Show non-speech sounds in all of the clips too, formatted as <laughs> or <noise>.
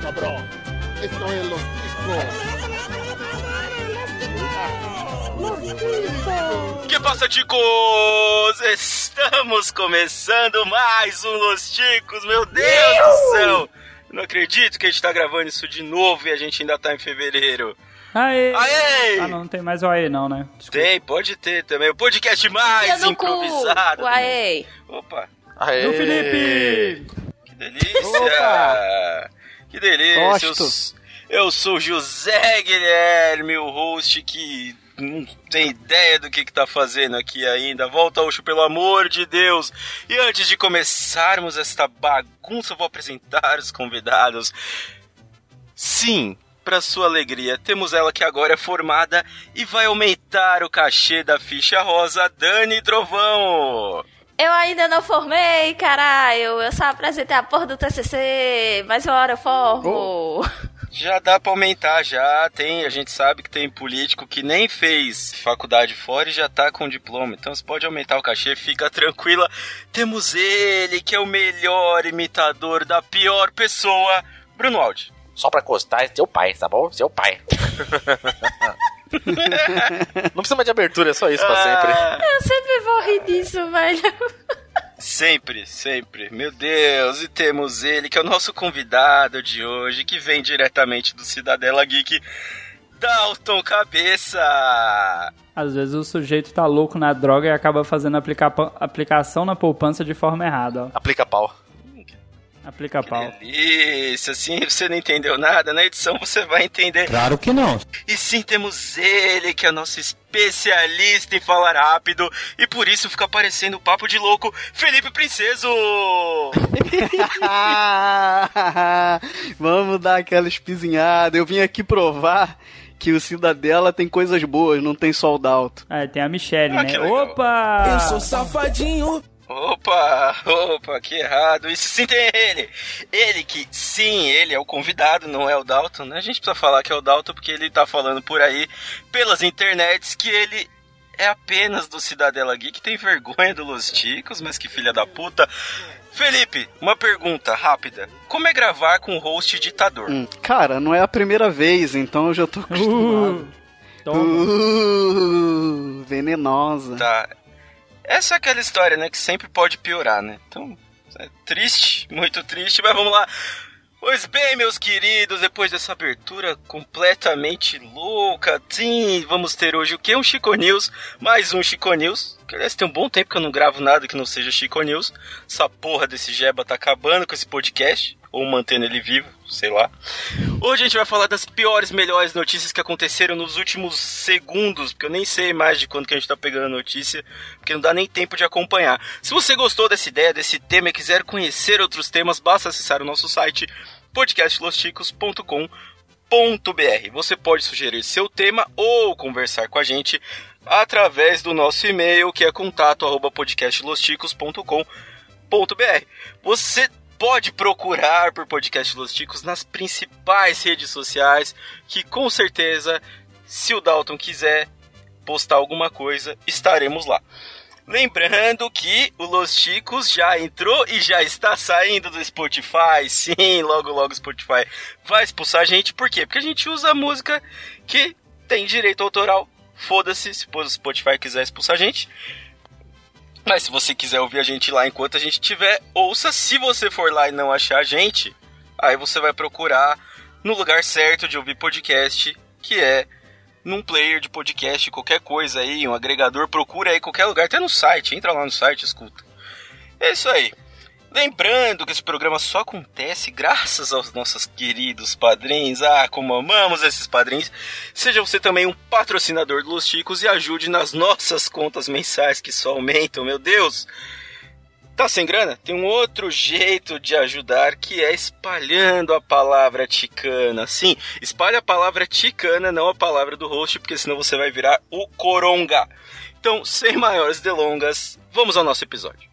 cabrón. Esto es Los Ticos. Que passa, Ticos? Estamos começando mais um Los Ticos, meu Deus do céu! Não acredito que a gente tá gravando isso de novo e a gente ainda tá em fevereiro. Aê! Aê! Ah, não, não tem mais o aê não, né? Desculpa. Tem, pode ter também. O podcast mais improvisado. O aê! Opa! Aê! Do Felipe! Que delícia! Opa. Que delícia! Eu, eu, sou José Guilherme, o host que não tem ideia do que, que tá fazendo aqui ainda. Volta, Oxo, pelo amor de Deus! E antes de começarmos esta bagunça, eu vou apresentar os convidados. Sim, para sua alegria, temos ela que agora é formada e vai aumentar o cachê da ficha rosa, Dani Trovão. Eu ainda não formei, caralho. Eu só apresentei a porra do TCC, mas uma hora eu formo. Oh. Já dá pra aumentar, já tem, a gente sabe que tem político que nem fez faculdade fora e já tá com diploma. Então você pode aumentar o cachê, fica tranquila. Temos ele, que é o melhor imitador da pior pessoa, Bruno Aldi só pra costar é seu pai, tá bom? Seu pai. <laughs> <laughs> Não precisa mais de abertura, é só isso pra sempre. Ah. Eu sempre vou rir disso, velho. Sempre, sempre. Meu Deus, e temos ele, que é o nosso convidado de hoje, que vem diretamente do Cidadela Geek, Dalton Cabeça. Às vezes o sujeito tá louco na droga e acaba fazendo aplica aplicação na poupança de forma errada. Ó. Aplica pau. Aplica pau. Delícia, assim você não entendeu nada, na edição você vai entender. Claro que não. E sim, temos ele, que é nosso especialista em falar rápido, e por isso fica parecendo papo de louco, Felipe Princeso! <laughs> Vamos dar aquela espizinhada, eu vim aqui provar que o Cidadela tem coisas boas, não tem soldo alto. É, tem a Michelle, ah, né? Opa! Eu sou safadinho, Opa, opa, que errado. Isso sim tem ele. Ele que, sim, ele é o convidado, não é o Dalton, né? A gente precisa falar que é o Dalton porque ele tá falando por aí, pelas internets, que ele é apenas do Cidadela Geek, tem vergonha do Los Ticos, mas que filha da puta. Felipe, uma pergunta rápida. Como é gravar com o host ditador? Hum, cara, não é a primeira vez, então eu já tô acostumado. Uh, uh, venenosa. Tá, essa é aquela história, né? Que sempre pode piorar, né? Então, é triste, muito triste, mas vamos lá. Pois bem, meus queridos, depois dessa abertura completamente louca, sim, vamos ter hoje o que? Um Chico News, mais um Chico News. Que aliás tem um bom tempo que eu não gravo nada que não seja Chico News. Essa porra desse Jeba tá acabando com esse podcast ou mantendo ele vivo, sei lá. Hoje a gente vai falar das piores, melhores notícias que aconteceram nos últimos segundos, porque eu nem sei mais de quando que a gente tá pegando a notícia, porque não dá nem tempo de acompanhar. Se você gostou dessa ideia, desse tema e quiser conhecer outros temas, basta acessar o nosso site podcastlosticos.com.br. Você pode sugerir seu tema ou conversar com a gente através do nosso e-mail, que é contato@podcastlosticos.com.br. Você pode procurar por Podcast Los Ticos nas principais redes sociais, que com certeza, se o Dalton quiser postar alguma coisa, estaremos lá. Lembrando que o Los Chicos já entrou e já está saindo do Spotify. Sim, logo logo o Spotify vai expulsar a gente. Por quê? Porque a gente usa música que tem direito autoral. Foda-se se o Spotify quiser expulsar a gente. Mas se você quiser ouvir a gente lá enquanto a gente tiver, ouça. Se você for lá e não achar a gente, aí você vai procurar no lugar certo de ouvir podcast, que é num player de podcast, qualquer coisa aí, um agregador, procura aí qualquer lugar, até no site, entra lá no site, escuta. É isso aí. Lembrando que esse programa só acontece graças aos nossos queridos padrinhos. Ah, como amamos esses padrinhos. Seja você também um patrocinador dos Chicos e ajude nas nossas contas mensais que só aumentam, meu Deus. Tá sem grana? Tem um outro jeito de ajudar que é espalhando a palavra ticana. Sim, espalhe a palavra ticana, não a palavra do host, porque senão você vai virar o coronga. Então, sem maiores delongas, vamos ao nosso episódio.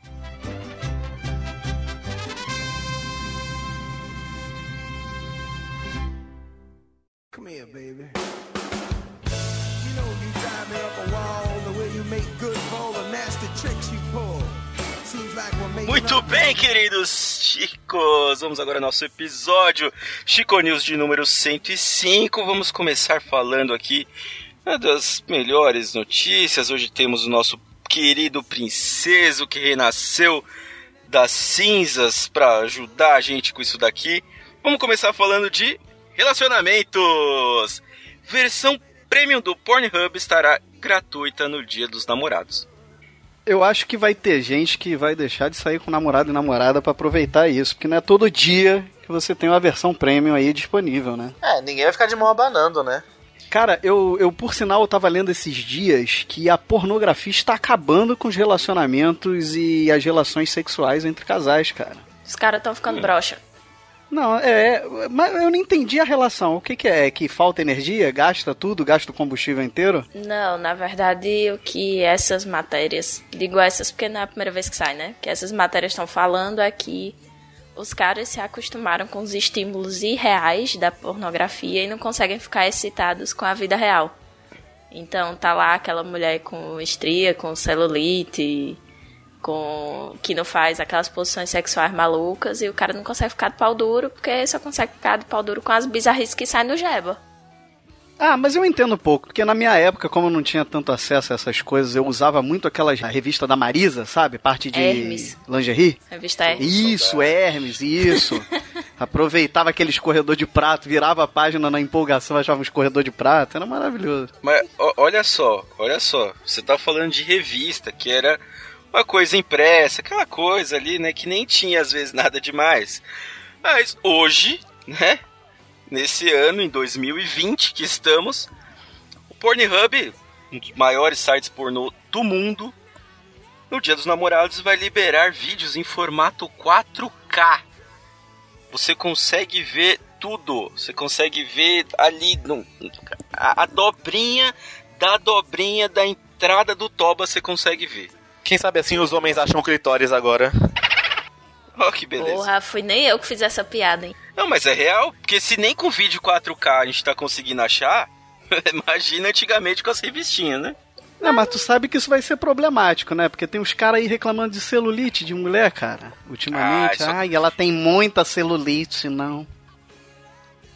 Muito bem, queridos chicos. Vamos agora ao nosso episódio Chico News de número 105. Vamos começar falando aqui né, das melhores notícias. Hoje temos o nosso querido princeso que renasceu das cinzas para ajudar a gente com isso daqui. Vamos começar falando de relacionamentos. Versão premium do Pornhub estará gratuita no Dia dos Namorados. Eu acho que vai ter gente que vai deixar de sair com namorado e namorada pra aproveitar isso, porque não é todo dia que você tem uma versão premium aí disponível, né? É, ninguém vai ficar de mão abanando, né? Cara, eu, eu por sinal eu tava lendo esses dias que a pornografia está acabando com os relacionamentos e as relações sexuais entre casais, cara. Os caras estão ficando broxa. Não, é, mas eu não entendi a relação. O que, que é? Que falta energia? Gasta tudo? Gasta o combustível inteiro? Não, na verdade, o que essas matérias, digo essas porque não é a primeira vez que sai, né? Que essas matérias estão falando é que os caras se acostumaram com os estímulos irreais da pornografia e não conseguem ficar excitados com a vida real. Então tá lá aquela mulher com estria, com celulite, com que não faz aquelas posições sexuais malucas e o cara não consegue ficar de pau duro porque só consegue ficar de pau duro com as bizarrices que saem no jeba. Ah, mas eu entendo um pouco, porque na minha época, como eu não tinha tanto acesso a essas coisas, eu usava muito aquelas a revista da Marisa, sabe? Parte de Hermes. lingerie. Revista é. Isso, Hermes, isso. <laughs> Aproveitava aquele escorredor de prato, virava a página na empolgação, achava um escorredor de prato, era maravilhoso. Mas olha só, olha só, você tá falando de revista, que era uma coisa impressa, aquela coisa ali, né, que nem tinha às vezes nada demais. Mas hoje, né, nesse ano, em 2020 que estamos, o Pornhub, um dos maiores sites pornô do mundo, no Dia dos Namorados vai liberar vídeos em formato 4K. Você consegue ver tudo. Você consegue ver ali no, a, a dobrinha da dobrinha da entrada do toba você consegue ver. Quem sabe assim os homens acham clitóris agora. Ó, que beleza. Porra, fui nem eu que fiz essa piada, hein? Não, mas é real, porque se nem com vídeo 4K a gente tá conseguindo achar, <laughs> imagina antigamente com as revistinhas, né? É, mas tu sabe que isso vai ser problemático, né? Porque tem uns caras aí reclamando de celulite de mulher, cara. Ultimamente. Ah, isso- Ai, ela tem muita celulite, não.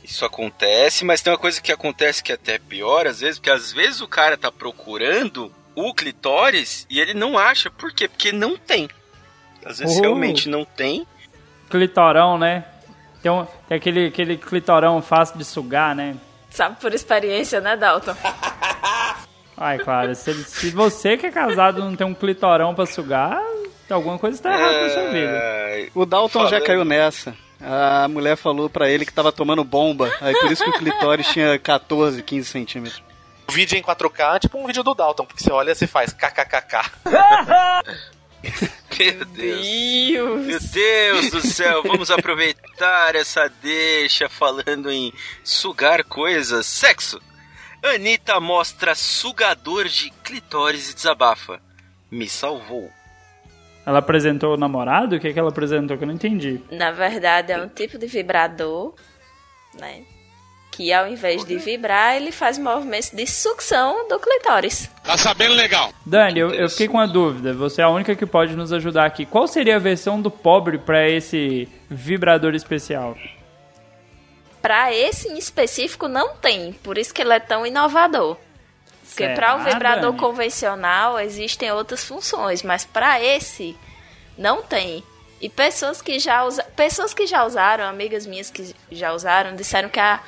Isso acontece, mas tem uma coisa que acontece que é até pior às vezes, porque às vezes o cara tá procurando o clitóris e ele não acha. Por quê? Porque não tem. Às vezes Oh. realmente não tem. Clitorão, né? Tem, um- tem aquele, aquele clitorão fácil de sugar, né? Sabe por experiência, né, Dalton? <laughs> Ai, claro, se, se você que é casado não tem um clitorão pra sugar, alguma coisa tá errada na sua vida. É, O Dalton já Falando- caiu nessa. A mulher falou pra ele que tava tomando bomba. Aí por isso que o clitóris tinha 14, 15 centímetros. O vídeo em 4K é tipo um vídeo do Dalton, porque você olha e você faz kkkk. <laughs> Meu Deus. Meu Deus do céu, vamos aproveitar essa deixa falando em sugar coisas. Sexo. Anitta mostra sugador de clitóris e desabafa. Me salvou. Ela apresentou o namorado? O que, que ela apresentou que eu não entendi? Na verdade, é um tipo de vibrador, né? Que ao invés de vibrar, ele faz movimentos de sucção do clitóris. Dani, eu, eu fiquei com uma dúvida. Você é a única que pode nos ajudar aqui. Qual seria a versão do pobre pra esse vibrador especial? Pra esse em específico, não tem. Por isso que ele é tão inovador. Porque para o vibrador Dani? convencional existem outras funções, mas para esse não tem. E pessoas que já usa... pessoas que já usaram, amigas minhas que já usaram, disseram que a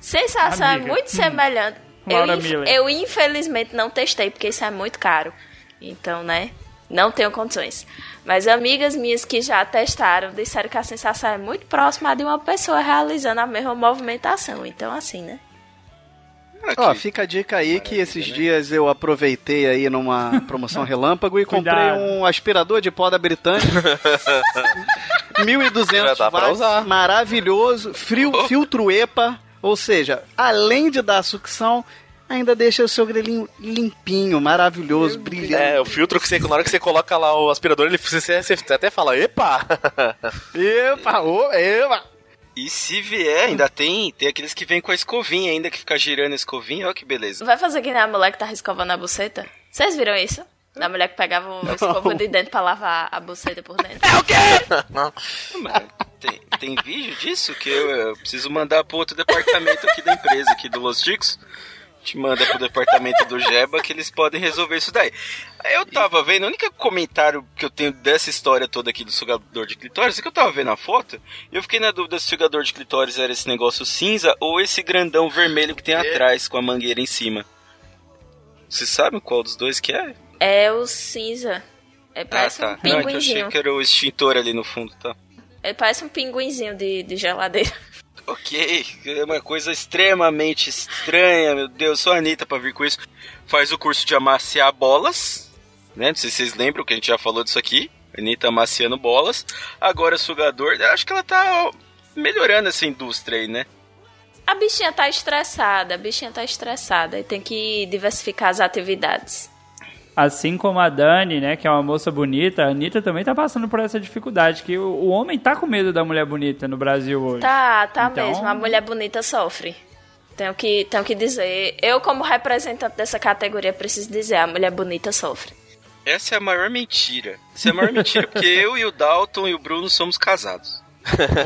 sensação Amiga. é muito semelhante. Eu, Laura inf- eu infelizmente não testei porque isso é muito caro. Então, né? Não tenho condições. Mas amigas minhas que já testaram disseram que a sensação é muito próxima de uma pessoa realizando a mesma movimentação. Então, assim, né? Ó, fica a dica aí que esses dias eu aproveitei aí numa promoção <laughs> relâmpago e comprei Cuidado. um aspirador de pó da Britânica. 1200 Já dá pra watts, usar. maravilhoso, frio, filtro EPA, ou seja, além de dar sucção, ainda deixa o seu grelhinho limpinho, maravilhoso, brilhante. É, o filtro que você, na hora que você coloca lá o aspirador, ele, você, você até fala, epa! Epa, ô, epa. E se vier, ainda tem, tem aqueles que vêm com a escovinha ainda, que fica girando a escovinha, olha que beleza. Vai fazer que nem a mulher que tá escovando a buceta? Vocês viram isso? Da mulher que pegava o escova de dentro pra lavar a buceta por dentro. Mas Tem, tem vídeo disso que eu, eu preciso mandar pro outro departamento aqui da empresa, aqui do Los Ticos. Te manda pro departamento do Jeba que eles podem resolver isso daí. Eu tava vendo, o único comentário que eu tenho dessa história toda aqui do sugador de clitóris é que eu tava vendo a foto e eu fiquei na dúvida se o sugador de clitóris era esse negócio cinza ou esse grandão vermelho que tem atrás com a mangueira em cima. Vocês sabem qual dos dois que é? É o cinza. É, Ah, parece tá. um Não, é que eu achei pinguinzinho. que era o extintor ali no fundo, tá? Ele parece um pinguinzinho de, de geladeira. <laughs> Ok, é uma coisa extremamente estranha, meu Deus, sou a Anitta pra vir com isso. Faz o curso de amaciar bolas, né? Não sei se vocês lembram que a gente já falou disso aqui. Anitta amaciando bolas. Agora sugador, eu acho que ela tá melhorando essa indústria aí, né? A bichinha tá estressada, a bichinha tá estressada e tem que diversificar as atividades. Assim como a Dani, né, que é uma moça bonita, a Anitta também tá passando por essa dificuldade, que o, o homem tá com medo da mulher bonita no Brasil hoje. Tá, tá Então- mesmo. A mulher bonita sofre. Tenho que, tenho que dizer. Eu, como representante dessa categoria, preciso dizer: a mulher bonita sofre. Essa é a maior mentira. Essa é a maior mentira, porque eu e o Dalton e o Bruno somos casados.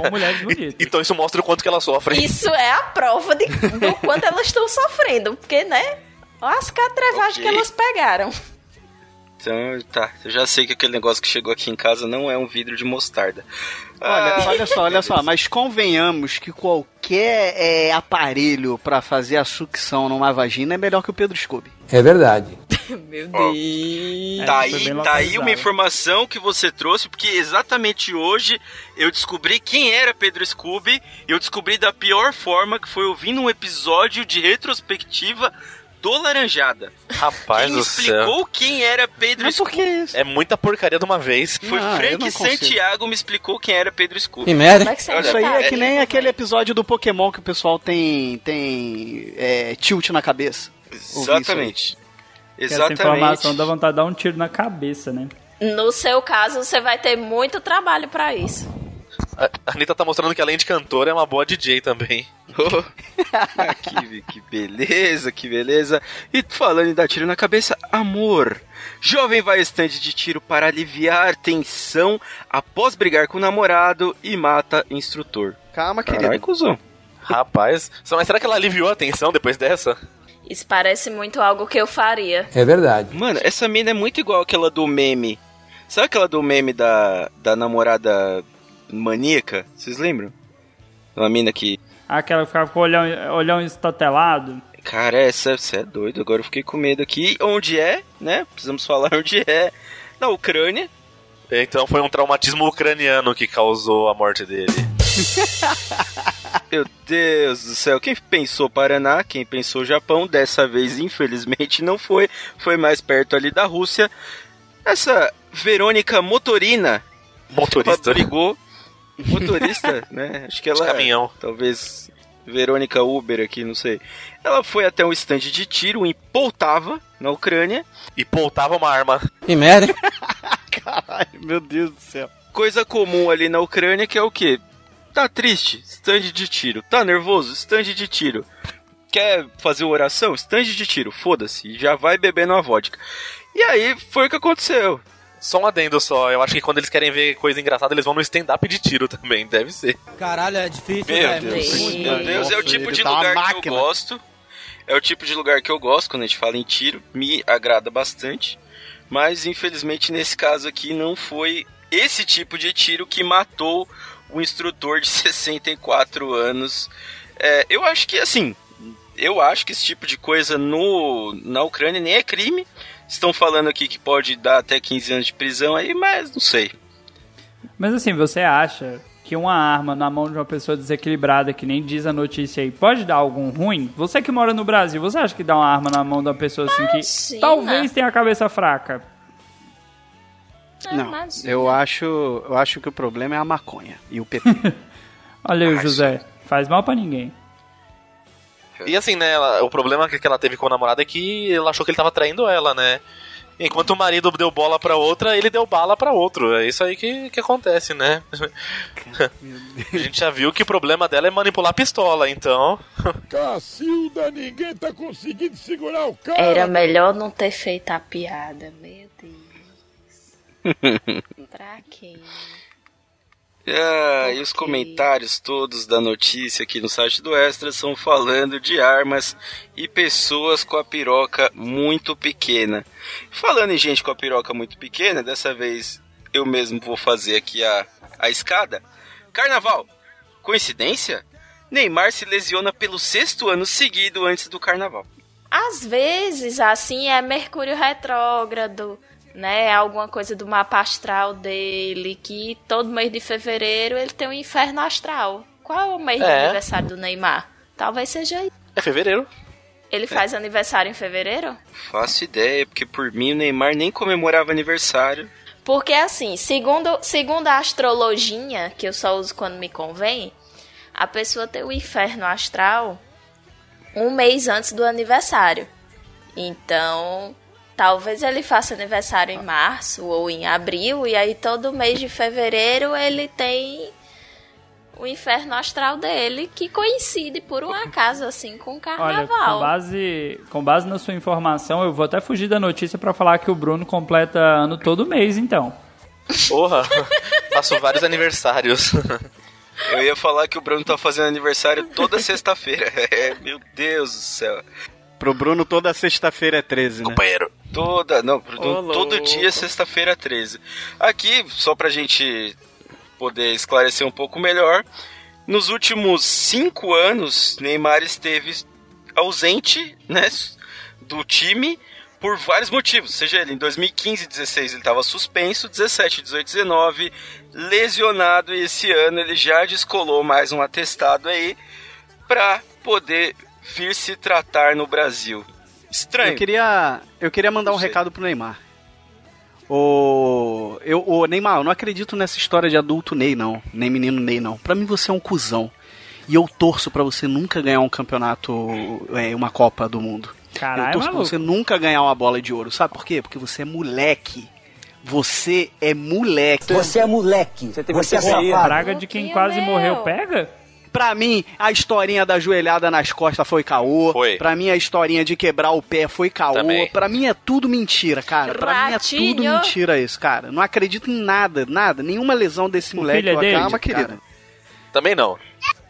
Com mulheres <laughs> bonitas. Então isso mostra o quanto que ela sofre. Isso é a prova de, do quanto elas estão sofrendo. Porque, né? Olha as catrevagens Ok. que elas pegaram. Então, tá, eu já sei que aquele negócio que chegou aqui em casa não é um vidro de mostarda. Olha, Ah, olha só, olha só, mas convenhamos que qualquer é, aparelho pra fazer a sucção numa vagina é melhor que o Pedro Scooby. É verdade. <laughs> Meu Deus. Tá É, aí, tá aí uma informação que você trouxe, porque exatamente hoje eu descobri quem era Pedro Scooby. Eu descobri da pior forma, que foi ouvindo um episódio de retrospectiva do Laranjada. Rapaz quem do céu. explicou quem era Pedro Mas por Scooby que isso? É muita porcaria de uma vez. foi Ah, Frank. Santiago me explicou quem era Pedro Scooby. Que merda. Como é que você Olha, Isso aí tá é que nem aquele episódio do Pokémon que o pessoal tem, tem é, tilt na cabeça. Exatamente. Que Essa Exatamente. informação dá vontade de dar um tiro na cabeça, né? No seu caso, você vai ter muito trabalho pra isso. A Anitta tá mostrando que além de cantora é uma boa DJ também. <laughs> Oh, <laughs> ah, que, que beleza, que beleza. E falando em dar tiro na cabeça, amor. Jovem vai estande de tiro para aliviar tensão após brigar com o namorado e mata instrutor. Calma, querido. Cuzão. Rapaz, só- mas será que ela aliviou a tensão depois dessa? Isso parece muito algo que eu faria. É verdade. Mano, essa mina é muito igual aquela do meme. Sabe aquela do meme da, da namorada maníaca? Vocês lembram? Uma mina que. Aquela que ficava com o olhão, olhão estatelado. Cara, essa você é doido. Agora eu fiquei com medo aqui. Onde é, né? Precisamos falar <laughs> onde é. Na Ucrânia. Então foi um traumatismo ucraniano que causou a morte dele. <laughs> Meu Deus do céu, quem pensou Paraná, quem pensou Japão, dessa vez infelizmente não foi, foi mais perto ali da Rússia. Essa Verônica Motorina, ela Motorista brigou, motorista, <laughs> né? Acho que de ela, caminhão. talvez Verônica Uber aqui, não sei. Ela foi até um estande de tiro em Poltava, na Ucrânia. E poltava uma arma. Que merda. <laughs> Caralho, meu Deus do céu. Coisa comum ali na Ucrânia que é o quê? Tá triste? Estande de tiro. Tá nervoso? Estande de tiro. Quer fazer uma oração? Estande de tiro. Foda-se. E Já vai bebendo a vodka. E aí foi o que aconteceu. Só um adendo só, eu acho que quando eles querem ver coisa engraçada, eles vão no stand-up de tiro também, deve ser. Caralho, é difícil, Meu velho. Deus. Sim. Meu Deus, é o tipo ele de tá lugar que eu gosto. É o tipo de lugar que eu gosto quando a gente fala em tiro. Me agrada bastante. Mas infelizmente nesse caso aqui não foi esse tipo de tiro que matou o instrutor de <laughs> 64 anos. É, eu acho que assim, eu acho que esse tipo de coisa no, na Ucrânia nem é crime. Estão falando aqui que pode dar até 15 anos de prisão aí, mas não sei. Mas assim, você acha que uma arma na mão de uma pessoa desequilibrada, que nem diz a notícia aí, pode dar algum ruim? Você que mora no Brasil, você acha que dar uma arma na mão de uma pessoa assim que Imagina. talvez tenha a cabeça fraca? Ah, Não, imagina. eu acho, eu acho que o problema é a maconha e o PT. Olha aí, Ah, José, faz mal pra ninguém. E assim, né, ela- o problema que ela teve com o namorado é que ela achou que ele tava traindo ela, né? Enquanto o marido deu bola pra outra, ele deu bala pra outro. É isso aí que, que acontece, né? <laughs> A gente já viu que o problema dela é manipular a pistola, então. <laughs> Cacilda, ninguém tá conseguindo segurar o cara. Era melhor não ter feito a piada, meu. Pra? Ah, e os comentários todos da notícia aqui no site do Extra são falando de armas e pessoas com a piroca muito pequena. Falando em gente com a piroca muito pequena, dessa vez eu mesmo vou fazer aqui a, a escada. Carnaval, coincidência? Neymar se lesiona pelo sexto ano seguido antes do carnaval. Às vezes, assim, é Mercúrio retrógrado, né? Alguma coisa do mapa astral dele, que todo mês de fevereiro ele tem um inferno astral. Qual é o mês de É. aniversário do Neymar? Talvez seja aí. É fevereiro. Ele faz aniversário em fevereiro? Faço ideia, porque por mim o Neymar nem comemorava aniversário. Porque assim, segundo, segundo a astrologia, que eu só uso quando me convém, a pessoa tem o inferno astral um mês antes do aniversário. Então, talvez ele faça aniversário em março ou em abril, e aí todo mês de fevereiro ele tem o inferno astral dele, que coincide por um acaso assim com o Olha, carnaval. com base, com base na sua informação, eu vou até fugir da notícia pra falar que o Bruno completa ano todo mês, então. Porra, faço vários aniversários. Eu ia falar que o Bruno tá fazendo aniversário toda sexta-feira. <laughs> É, meu Deus do céu. Pro Bruno, toda sexta-feira é 13, né? Companheiro. Toda, não, Bruno, todo dia sexta-feira 13. Aqui, só pra gente poder esclarecer um pouco melhor, nos últimos cinco anos, Neymar esteve ausente, né, do time por vários motivos. Seja ele em 2015 e 16 ele estava suspenso, 17, 18, 19 lesionado e esse ano ele já descolou mais um atestado aí pra poder vir se tratar no Brasil. Estranho. Eu queria, eu queria mandar um recado pro Neymar. O, eu, o Neymar, eu não acredito nessa história de adulto Ney, não. Nem menino Ney, não. Pra mim você é um cuzão. E eu torço pra você nunca ganhar um campeonato, é, uma Copa do Mundo. Caralho, eu torço pra maluco. você nunca ganhar uma bola de ouro. Sabe por quê? Porque você é moleque. Você é moleque. Você é moleque. Você, é Pô, a safado. praga de quem quase morreu pega? Pra mim, a historinha da joelhada nas costas foi caô. Foi. Pra mim, a historinha de quebrar o pé foi caô. Também. Pra mim é tudo mentira, cara. Pra mim é tudo Ratinho. mentira isso, cara. Não acredito em nada, nada. Nenhuma lesão desse moleque. filho é dele? Calma, cara. querido. Também não.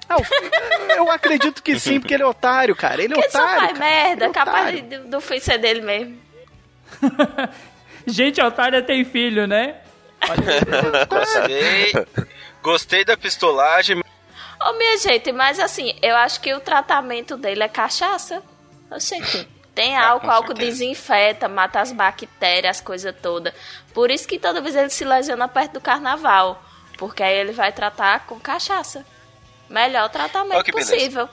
Ah, o filho- eu acredito que sim, porque ele é otário, cara. Ele é Porque só otário. faz cara. merda, Ele é capaz otário. de- do filho ser dele mesmo. <laughs> Gente, otária tem filho, né? Gostei. <laughs> Gostei da pistolagem. Ô, minha gente, mas assim, eu acho que o tratamento dele é cachaça. Oxente, tem álcool, com álcool desinfeta, mata as bactérias, as coisas todas. Por isso que toda vez ele se lesiona perto do carnaval. Porque aí ele vai tratar com cachaça. Melhor tratamento que beleza. possível.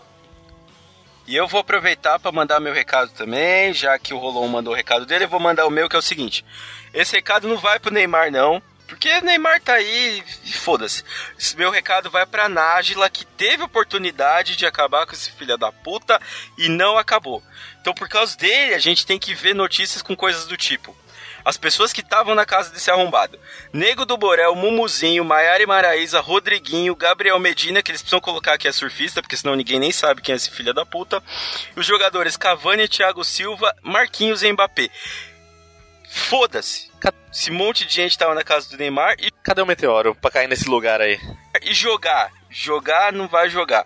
E eu vou aproveitar para mandar meu recado também, já que o Rolon mandou o recado dele, eu vou mandar o meu, que é o seguinte. Esse recado não vai pro Neymar, não. Porque Neymar tá aí e foda-se. Meu recado vai pra Nájila, que teve oportunidade de acabar com esse filho da puta e não acabou. Então, por causa dele, a gente tem que ver notícias com coisas do tipo. As pessoas que estavam na casa desse arrombado. Nego do Borel, Mumuzinho, Maiara e Maraísa, Rodriguinho, Gabriel Medina, que eles precisam colocar que é surfista, porque senão ninguém nem sabe quem é esse filho da puta. Os jogadores Cavani, Thiago Silva, Marquinhos e Mbappé. Foda-se. Esse monte de gente tava na casa do Neymar e, Cadê o meteoro pra cair nesse lugar aí? e jogar. Jogar não vai jogar.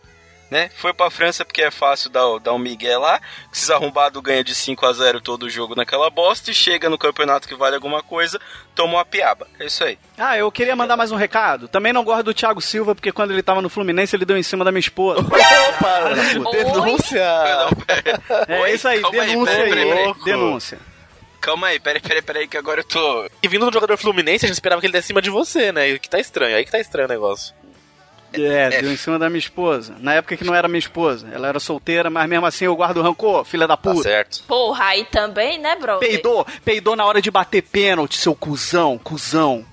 Né? Foi pra França porque é fácil dar, o- dar um migué lá. Esses arrombados ganham de 5 a 0 todo o jogo naquela bosta e chega no campeonato que vale alguma coisa, toma uma piaba. É isso aí. Ah, eu queria mandar mais um recado. Também não gosto do Thiago Silva, porque quando ele tava no Fluminense, ele deu em cima da minha esposa. <laughs> Opa! Denúncia! É isso aí, Calma denúncia aí. Denúncia. Calma aí, peraí, peraí, peraí, que agora eu tô. E vindo do jogador fluminense, a gente esperava que ele desse cima de você, né? E que tá estranho, aí que tá estranho o negócio. É, deu em cima da minha esposa. Na época que não era minha esposa. Ela era solteira, mas mesmo assim eu guardo rancor, filha da Tá puta. certo. Porra, aí também, né, bro? Peidou, peidou na hora de bater pênalti, seu cuzão, cuzão.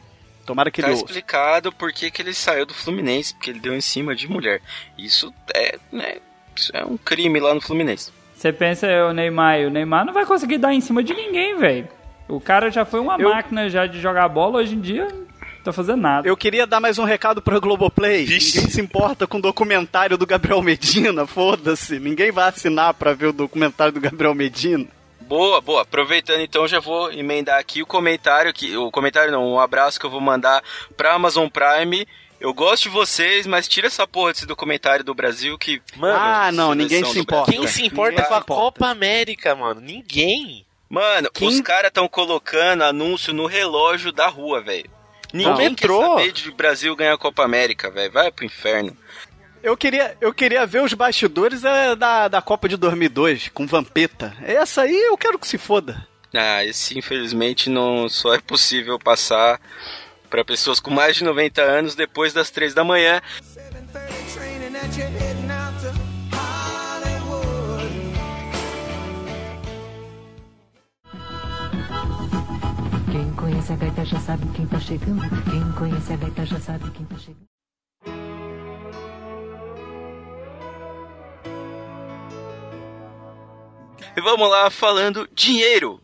Tomara que Tá ele ouça. explicado por que que ele saiu do Fluminense, porque ele deu em cima de mulher. Isso é, né, isso é um crime lá no Fluminense. Você pensa, o Neymar, o Neymar não vai conseguir dar em cima de ninguém, velho. O cara já foi uma Eu- máquina já de jogar bola, hoje em dia não tá fazendo nada. Eu queria dar mais um recado pro Globoplay. Vixe. Ninguém se importa com o documentário do Gabriel Medina, foda-se. Ninguém vai assinar pra ver o documentário do Gabriel Medina. Boa, boa. Aproveitando então, já vou emendar aqui o comentário, que, o comentário não, um abraço que eu vou mandar pra Amazon Prime. Eu gosto de vocês, mas tira essa porra desse documentário do Brasil que. Mano, ah, não, ninguém se importa. Quem se importa Ninguém com a importa. Copa América, mano? Ninguém. Mano, Quem- os caras estão colocando anúncio no relógio da rua, velho. Ninguém quer metrô. saber de Brasil ganhar a Copa América, velho. Vai pro inferno. Eu queria, eu queria ver os bastidores é, da, da Copa de 2002, com Vampeta. Essa aí eu quero que se foda. Ah, esse infelizmente não só é possível passar pra pessoas com mais de 90 anos depois das 3 da manhã. Quem conhece a gaita já sabe quem tá chegando. Quem conhece a gaita já sabe quem tá chegando. E vamos lá falando dinheiro.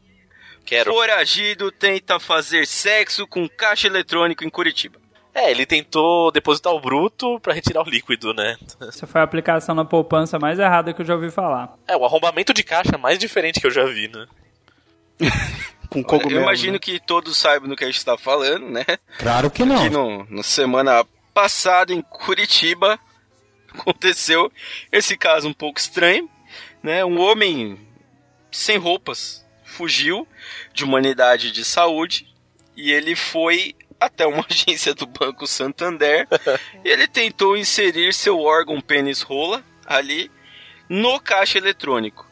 Quero. Foragido tenta fazer sexo com caixa eletrônico em Curitiba. É, ele tentou depositar o bruto pra retirar o líquido, né? Essa foi a aplicação na poupança mais errada que eu já ouvi falar. É, o arrombamento de caixa mais diferente que eu já vi, né? <laughs> Com cogumelo. eu imagino né? que todos saibam do que a gente está falando, né? Claro que não. Que no, na semana passada em Curitiba <laughs> aconteceu esse caso um pouco estranho, né? Um homem sem roupas fugiu de uma unidade de saúde e ele foi até uma <laughs> agência do Banco Santander e <laughs> ele tentou inserir seu órgão pênis rola ali no caixa eletrônico.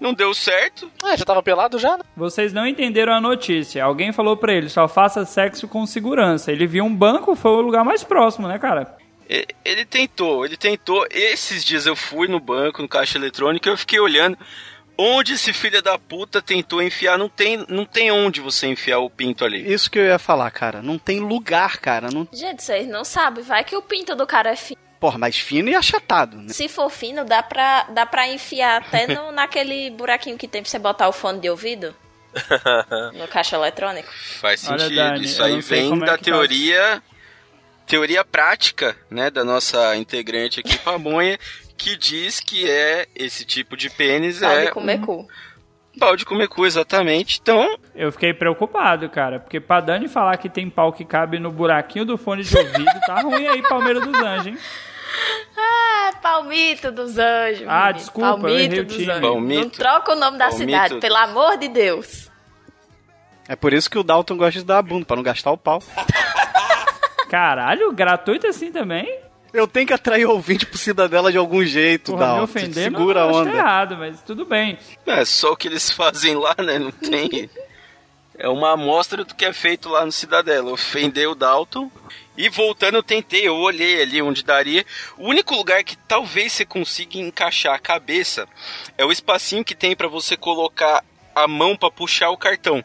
Não deu certo, Ah, já tava pelado já, né? Vocês não entenderam a notícia. Alguém falou pra ele, só faça sexo com segurança. Ele viu um banco, foi o lugar mais próximo, né, cara? Ele tentou, ele tentou. Esses dias eu fui no banco, no caixa eletrônico, e eu fiquei olhando. Onde esse filho da puta tentou enfiar? Não tem, não tem onde você enfiar o pinto ali. Isso que eu ia falar, cara. Não tem lugar, cara. Não... Gente, vocês não sabem. Vai que o pinto do cara é fino. Porra, mais fino e achatado, né? Se for fino, dá pra, dá pra enfiar até no, <laughs> naquele buraquinho que tem pra você botar o fone de ouvido. <laughs> no caixa eletrônico. Faz Olha, sentido. Dani, Isso aí vem é da tá. teoria. Teoria prática, né? Da nossa integrante aqui, Pamonha, que diz que é esse tipo de pênis Pau é de comer cu. um pau de comer cu, exatamente. Então, Eu fiquei preocupado, cara. Porque pra Dani falar que tem pau que cabe no buraquinho do fone de ouvido, tá ruim aí, Palmeiras dos Anjos, hein? Ah, Palmito dos Anjos. Ah, menino. desculpa, eu errei Palmito o dos time. Anjos. Palmito. Não troca o nome da Palmito. cidade, pelo amor de Deus. É por isso que o Dalton gosta de dar a bunda, pra não gastar o pau. Caralho, gratuito assim também? Eu tenho que atrair o ouvinte pro Cidadela de algum jeito, Porra, me Dalton. ofender, Segura não, a acho onda. errado, mas tudo bem. É só o que eles fazem lá, né? Não tem. É uma amostra do que é feito lá no Cidadela. Ofendeu o Dalton. E voltando, eu tentei, eu olhei ali onde daria. O único lugar que talvez você consiga encaixar a cabeça é o espacinho que tem pra você colocar a mão pra puxar o cartão.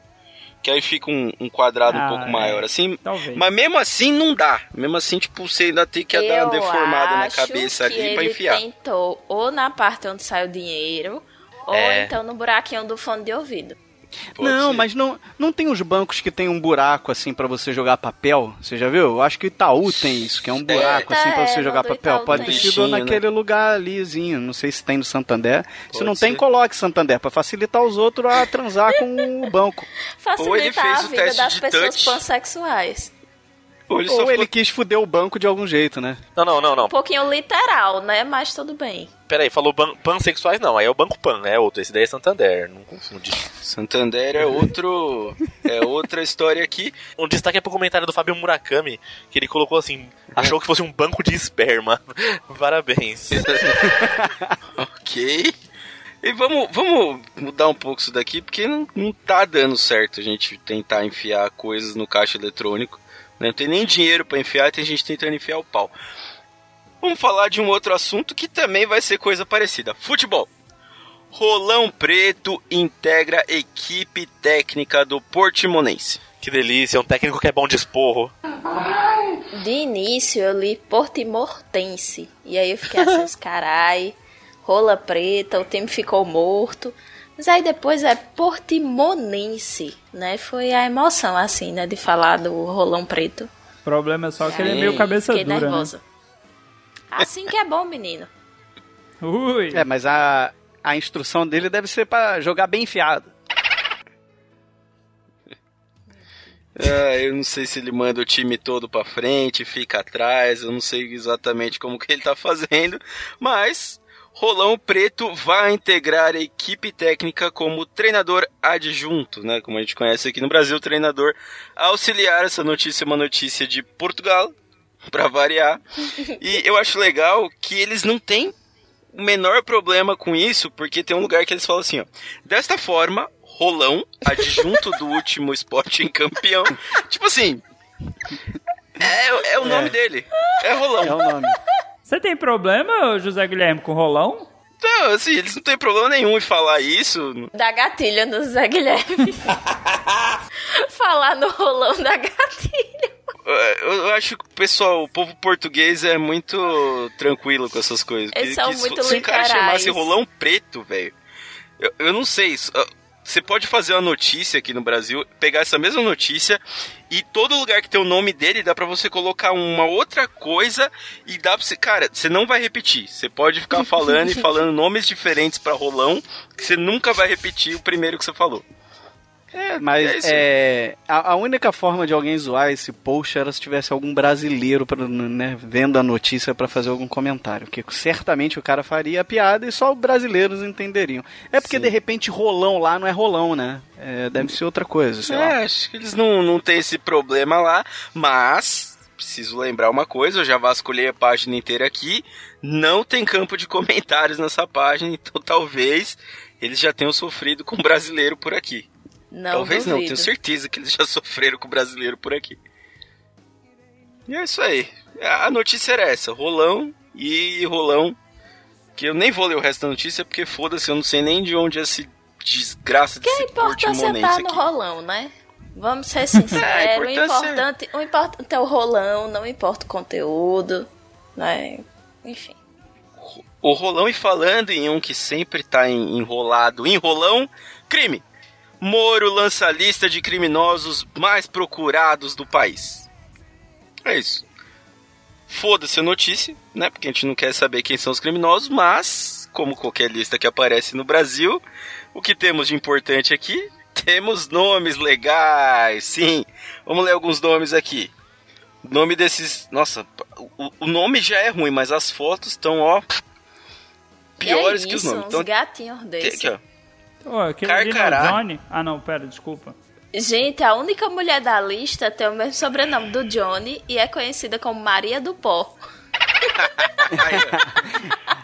Que aí fica um, um quadrado Ah, um pouco é. maior, assim. Talvez. Mas mesmo assim não dá. Mesmo assim, tipo, você ainda tem que dar uma deformada na cabeça ali pra enfiar. tentou ou na parte onde sai o dinheiro, ou É. então no buraquinho do fone de ouvido. Pode não, ser. mas não, não tem os bancos que tem um buraco assim pra você jogar papel? Você já viu? Eu acho que o Itaú tem isso, que é um buraco Eita, assim pra você é, jogar papel. Itaú Pode ter tem. sido né? naquele lugar alizinho. Não sei se tem no Santander. se Pode não tem, ser. coloque Santander pra facilitar os outros a transar com o banco. <laughs> Ou ele Facilitar fez a o vida teste das de pessoas touch. pansexuais. Ou ele ficou ele quis fuder o banco de algum jeito, né? Não, não, não, não. Um pouquinho literal, né? Mas tudo bem. Pera aí, falou ban pansexuais? Não, aí é o Banco Pan, é outro. Esse daí é Santander, não confunde. Santander é outro. é outra história aqui. Um destaque é pro comentário do Fábio Murakami, que ele colocou assim, achou que fosse um banco de esperma. <laughs> Parabéns. <laughs> Ok. E vamos, vamos mudar um pouco isso daqui, porque não, não tá dando certo a gente tentar enfiar coisas no caixa eletrônico. Não tem nem dinheiro pra enfiar, tem gente tentando enfiar o pau. Vamos falar de um outro assunto que também vai ser coisa parecida: futebol. Rolão Preto integra equipe técnica do Portimonense. Que delícia, um técnico que é bom de esporro. De início eu li Portimortense. E aí eu fiquei assim, <laughs> carai, rola preta, o time ficou morto. Mas aí depois é portimonense, né? Foi a emoção, assim, né? De falar do rolão preto. O problema é só que aí, ele é meio cabeça fiquei dura. Né? nervosa. Né? Assim que é bom, menino. Ui. É, mas a, a instrução dele deve ser para jogar bem enfiado. Ah, <laughs> eu não sei se ele manda o time todo para frente, fica atrás, eu não sei exatamente como que ele tá fazendo, mas Rolão Preto vai integrar a equipe técnica como treinador adjunto, né? Como a gente conhece aqui no Brasil, treinador auxiliar. Essa notícia é uma notícia de Portugal, <laughs> pra variar. E eu acho legal que eles não têm o menor problema com isso, porque tem um lugar que eles falam assim, ó. Desta forma, Rolão, adjunto do último Sporting campeão. Tipo assim. É, é o nome dele. É Rolão. É o nome. Você tem problema, José Guilherme, com rolão? Então, assim, eles não têm problema nenhum em falar isso. Da gatilha no Zé Guilherme. <laughs> Falar no rolão da gatilha. Eu, eu acho que o pessoal, o povo português é muito tranquilo com essas coisas. Eles Que- são que muito se, se um cara chamasse rolão preto, velho. Eu, eu não sei. isso, Você pode fazer uma notícia aqui no Brasil, pegar essa mesma notícia e todo lugar que tem o nome dele dá pra você colocar uma outra coisa e dá pra você. Cara, você não vai repetir. Você pode ficar <laughs> falando e falando nomes diferentes pra rolão que você nunca vai repetir o primeiro que você falou. É, Mas é é, a, a única forma de alguém zoar esse post era se tivesse algum brasileiro pra, né, vendo a notícia pra fazer algum comentário. Que certamente o cara faria a piada e só os brasileiros entenderiam. É porque Sim. de repente rolão lá não é rolão, né? É, deve ser outra coisa, sei é, lá. acho que eles não, não têm esse problema lá, mas preciso lembrar uma coisa, eu já vasculhei a página inteira aqui, não tem campo de comentários nessa página, então talvez eles já tenham sofrido com brasileiro por aqui. Não, talvez não, duvido. tenho certeza que eles já <laughs> sofreram com brasileiro por aqui. E é isso aí. A notícia era essa, rolão e rolão, que eu nem vou ler o resto da notícia porque foda-se, eu não sei nem de onde é esse desgraça Que a desse importância portimonense tá no aqui. rolão, né? Vamos ser <laughs> sinceros. É, o, importância- importante, o importante é o rolão, não importa o conteúdo, né? Enfim. O rolão e falando em um que sempre tá em- enrolado, enrolão, crime. Moro lança a lista de criminosos mais procurados do país. É isso. Foda-se a notícia, né? Porque a gente não quer saber quem são os criminosos, mas, como qualquer lista que aparece no Brasil, o que temos de importante aqui? Temos nomes legais, sim. Vamos ler alguns nomes aqui. O nome desses. Nossa, o, o nome já é ruim, mas as fotos estão, ó. Piores é que os isso, nomes. Então, gatinhos que- aqui, ó. Ô, aquele é Carcará. Johnny? Ah, não, pera, desculpa. Gente, a única mulher da lista tem o mesmo sobrenome do Johnny e é conhecida como Maria do Pó. <laughs>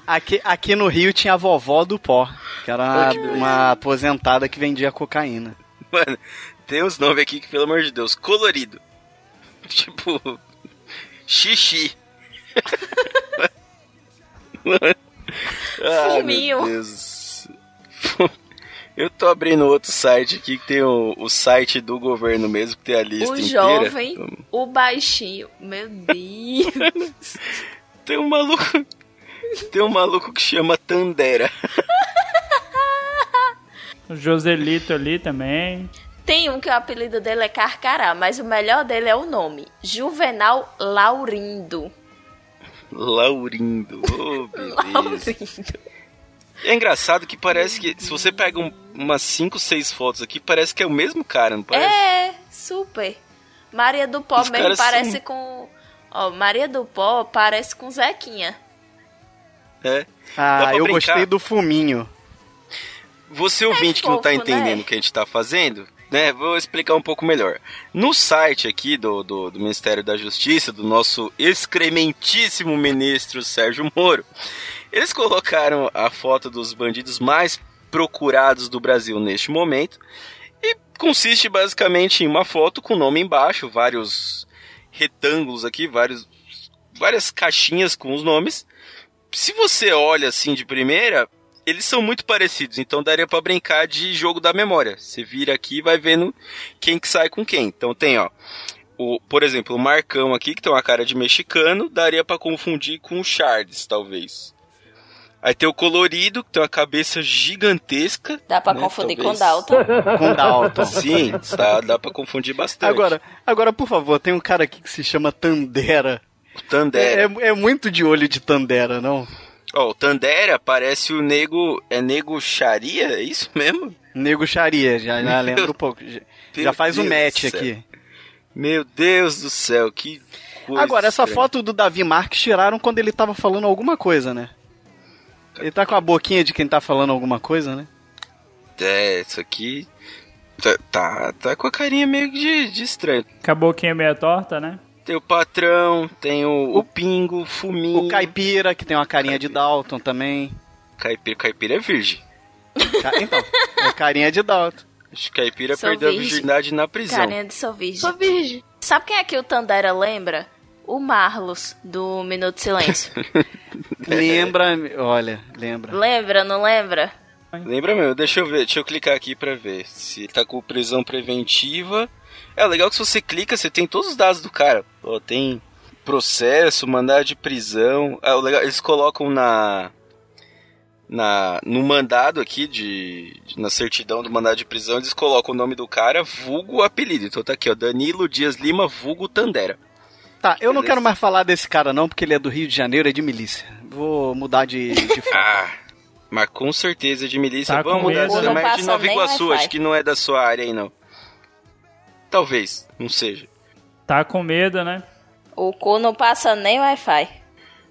Aqui, aqui no Rio tinha a vovó do pó, que era uma, uma aposentada que vendia cocaína. Mano, tem uns nomes aqui que, pelo amor de Deus, colorido. <laughs> Tipo. Xixi. <laughs> Mano. Ai, Fuminho. meu Deus. Eu tô abrindo outro site aqui que tem o, o site do governo mesmo, que tem a lista O inteira. jovem, o baixinho. Meu Deus. <laughs> Tem um maluco. Tem um maluco que chama Tandera. O Joselito ali também. Tem um que o apelido dele é Carcará, mas o melhor dele é o nome. Juvenal Laurindo. Laurindo. Oh, beleza. Laurindo. É engraçado que parece que, se você pega um- umas 5, 6 fotos aqui, parece que é o mesmo cara, não parece? É, super. Maria do Pó Os mesmo parece são- com... Ó, Maria do Pó parece com Zequinha. É. Ah, eu brincar? gostei do fuminho. Você ouvinte que não tá fofo, entendendo né? o que a gente tá fazendo, né? Vou explicar um pouco melhor. No site aqui do, do, do Ministério da Justiça, do nosso excrementíssimo ministro Sérgio Moro, eles colocaram a foto dos bandidos mais procurados do Brasil neste momento. E consiste basicamente em uma foto com o nome embaixo, vários retângulos aqui, vários, várias caixinhas com os nomes. Se você olha assim de primeira, eles são muito parecidos, então daria pra brincar de jogo da memória. Você vira aqui e vai vendo quem que sai com quem. Então tem, ó, o, por exemplo, o Marcão aqui, que tem uma cara de mexicano, daria pra confundir com o Charles, talvez. Aí tem o colorido, que tem uma cabeça gigantesca. Dá pra né, confundir talvez. com Dalton. Com Dalton. Sim, dá, dá pra confundir bastante. Agora, agora, por favor, tem um cara aqui que se chama Tandera. É, Tandera. é- é muito de olho de Tandera, não? Ó, o Tandera parece o nego. É nego Sharia? É isso mesmo? Nego Xaria, já, já lembro um pouco. Já, já faz o Deus match do céu. aqui. Meu Deus do céu, que coisa Agora, essa estranha. foto do Davi Marques tiraram quando ele tava falando alguma coisa, né? Ele tá com a boquinha de quem tá falando alguma coisa, né? É, isso aqui. Tá, tá, tá com a carinha meio de, de estranho. Com a boquinha meia torta, né? Tem o patrão, tem o, o pingo, o fuminho. O caipira, que tem uma carinha de Dalton também. Caipira, caipira é virgem. Ca- Então, é carinha de Dalton. Acho que caipira Sou perdeu a virgem. virgindade na prisão. Carinha de sou virgem. Sou virgem. Sabe quem é que o Tandera lembra? O Marlos, do Minuto de Silêncio. <laughs> Lembra, olha, lembra. lembra, não lembra? Lembra meu? Deixa eu ver, deixa eu clicar aqui pra ver se tá com prisão preventiva. É legal que se você clica, você tem todos os dados do cara. Tem processo, mandado de prisão. O legal, eles colocam na na no mandado aqui de, de- na certidão do mandado de prisão, eles colocam o nome do cara, vulgo o apelido. Então tá aqui, ó, Danilo Dias Lima, vulgo Tandera. Tá, eu não quero mais falar desse cara não, porque ele é do Rio de Janeiro, é de milícia. Vou mudar de, de <laughs> foco. Ah, mas com certeza de milícia. Tá Vamos com mudar né? mas é de Não passa Nova nem Iguaçu, Wi-Fi. acho que não é da sua área aí não. Talvez, não seja. Tá com medo, né? O cu não passa nem Wi-Fi.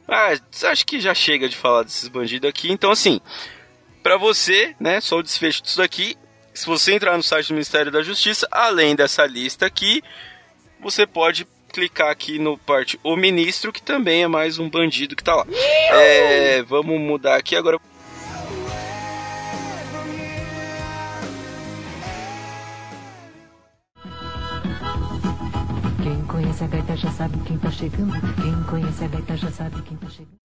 Ah, acho que já chega de falar desses bandidos aqui. Então, assim, pra você, né, só o desfecho disso daqui. Se você entrar no site do Ministério da Justiça, além dessa lista aqui, você pode clicar aqui no parte O Ministro, que também é mais um bandido que tá lá. É, vamos mudar aqui agora. Quem conhece a gaita já sabe quem tá chegando. Quem conhece a gaita já sabe quem tá chegando.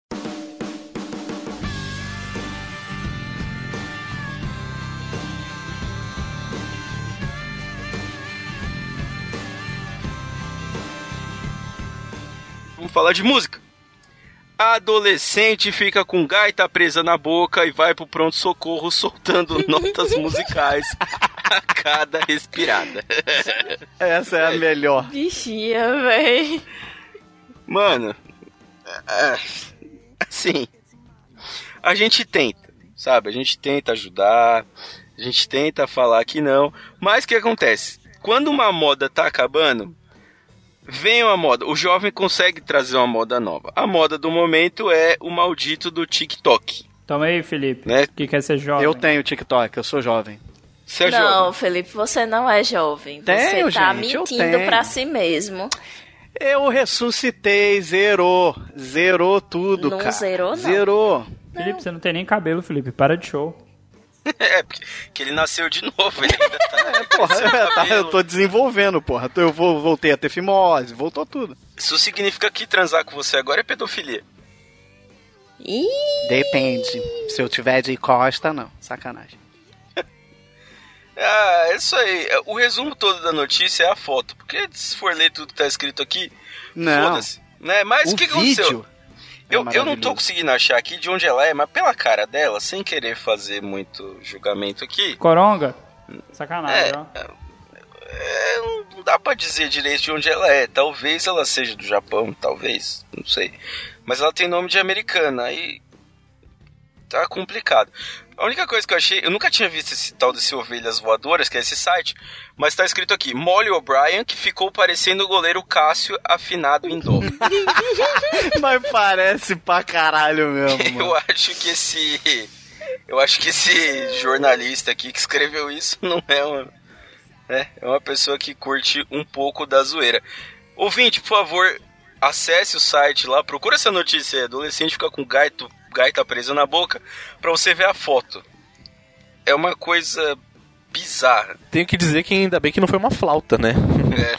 Vamos falar de música. Adolescente fica com gaita presa na boca e vai pro pronto-socorro soltando <laughs> notas musicais a cada respirada. Essa é a melhor. Bichinha, véi. Mano, é, assim, a gente tenta, sabe? A gente tenta ajudar, a gente tenta falar que não, mas o que acontece? Quando uma moda tá acabando, vem uma moda. O jovem consegue trazer uma moda nova. A moda do momento é o maldito do TikTok, Toma aí, Felipe. né? Que quer ser jovem. Eu tenho TikTok, eu sou jovem. Você é não, jovem. Felipe, você não é jovem. Tenho, você tá gente, mentindo pra si mesmo. Eu ressuscitei, zerou. Zerou tudo, Não cara. zerou, não. Zerou. Felipe, você não tem nem cabelo, Felipe. Para de show. <laughs> É, porque que ele nasceu de novo, ele ainda tá... Porra, sem tá, eu tô desenvolvendo, porra. Eu vou, voltei a ter fimose, voltou tudo. Isso significa que transar com você agora é pedofilia. Ih, Depende. Se eu tiver de costa, não. Sacanagem. <laughs> Ah, é isso aí. É, O resumo todo da notícia é a foto. Porque se for ler tudo que tá escrito aqui, Não. foda-se. Né? Mas o que que aconteceu? vídeo. é Eu, eu não tô conseguindo achar aqui de onde ela é, mas pela cara dela, sem querer fazer muito julgamento aqui, Coronga? Sacanagem, É. ó. é, não dá pra dizer direito de onde ela é. Talvez ela seja do Japão, talvez, não sei. Mas ela tem nome de americana, aí tá complicado. A única coisa que eu achei, eu nunca tinha visto esse tal desse Ovelhas Voadoras, que é esse site, mas tá escrito aqui, Molly O'Brien, que ficou parecendo o goleiro Cássio afinado em dó. <laughs> Mas parece pra caralho mesmo, <laughs> Eu acho que esse. Eu acho que esse jornalista aqui que escreveu isso <laughs> não é uma. né, é uma pessoa que curte um pouco da zoeira. Ouvinte, por favor, acesse o site lá, procura essa notícia adolescente fica com gaito, gaita presa na boca, pra você ver a foto. É uma coisa bizarra. Tenho que dizer que ainda bem que não foi uma flauta, né?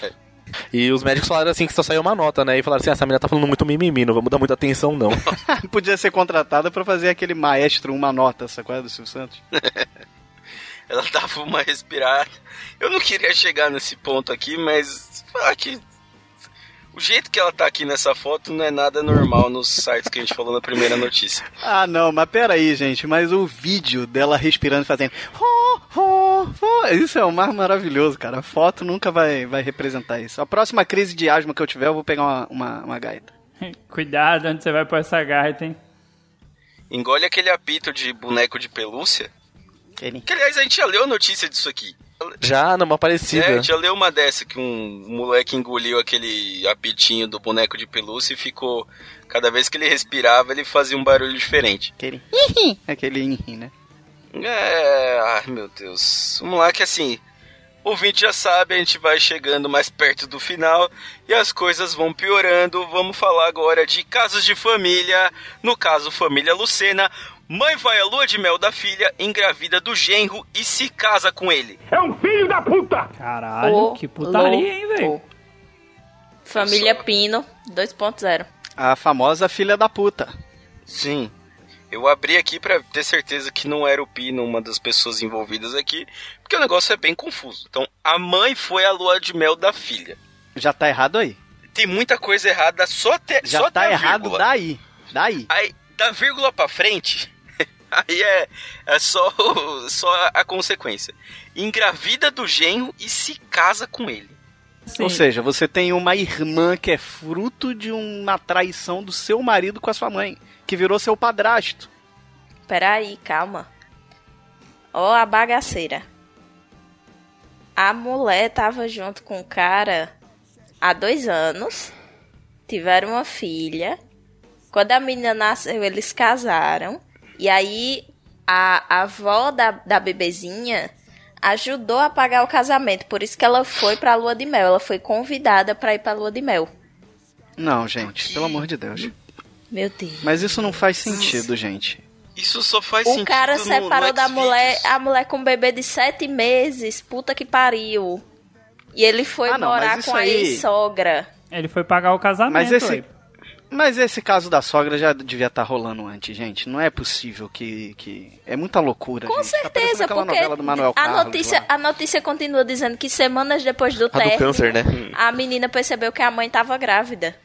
É. <laughs> E os médicos falaram assim que só saiu uma nota, né? E falaram assim: "Ah, essa menina tá falando muito mimimi, não vamos dar muita atenção, não. <laughs> <laughs> Podia ser contratada pra fazer aquele maestro, uma nota, essa coisa do Silvio Santos. Ela dava uma respirada. Eu não queria chegar nesse ponto aqui, mas falar que o jeito que ela tá aqui nessa foto não é nada normal nos sites que a gente falou na primeira notícia. Ah, não, mas pera aí, gente. Mas o vídeo dela respirando e fazendo. Isso é o mais maravilhoso, cara. A foto nunca vai, vai representar isso. A próxima crise de asma que eu tiver, eu vou pegar uma, uma, uma gaita. <laughs> Cuidado onde você vai pôr essa gaita, hein? Engole aquele apito de boneco de pelúcia. Ele- Que aliás a gente já leu a notícia disso aqui. Já, numa parecida. É, já leu uma dessa que um moleque engoliu aquele apitinho do boneco de pelúcia e ficou. Cada vez que ele respirava, ele fazia um barulho diferente. Aquele. <laughs> Aquele né? É. Ai meu Deus. Vamos lá, que assim. O ouvinte já sabe, a gente vai chegando mais perto do final e as coisas vão piorando. Vamos falar agora de casos de família. No caso, família Lucena. Mãe vai à lua de mel da filha, engravida do genro e se casa com ele. Caralho, Ô, que putaria, hein, velho? Família Pino 2.0. A famosa filha da puta. Sim. Eu abri aqui pra ter certeza que não era o Pino, uma das pessoas envolvidas aqui, porque o negócio é bem confuso. Então, a mãe foi à lua de mel da filha. Já tá errado aí. Tem muita coisa errada só até Já só tá até a errado vírgula. daí. Daí. Aí, da vírgula pra frente, aí é, é só, só a consequência. Engravida do genro e se casa com ele. Sim. Ou seja, você tem uma irmã que é fruto de uma traição do seu marido com a sua mãe, que virou seu padrasto. Peraí, calma. Ó a bagaceira. A mulher tava junto com o cara há dois anos. Tiveram uma filha. Quando a menina nasceu, eles casaram. E aí, a, a avó da, da bebezinha ajudou a pagar o casamento. Por isso que ela foi pra lua de mel. Ela foi convidada pra ir pra lua de mel. Não, gente, pelo amor de Deus. Meu Deus. Mas isso não faz sentido, gente. Isso só faz O sentido cara no- separou no da mulher, a mulher com um bebê de sete meses, puta que pariu. E ele foi Ah, não, morar com a aí- ex-sogra. Ele foi pagar o casamento, Mas esse, ué. Mas esse caso da sogra já devia estar rolando antes, gente. Não é possível que. que... É muita loucura. Com gente. Tá certeza, aquela porque novela do Manuel a Carlos notícia, lá. a notícia continua dizendo que semanas depois do A do término, câncer, né? a menina percebeu que a mãe tava grávida.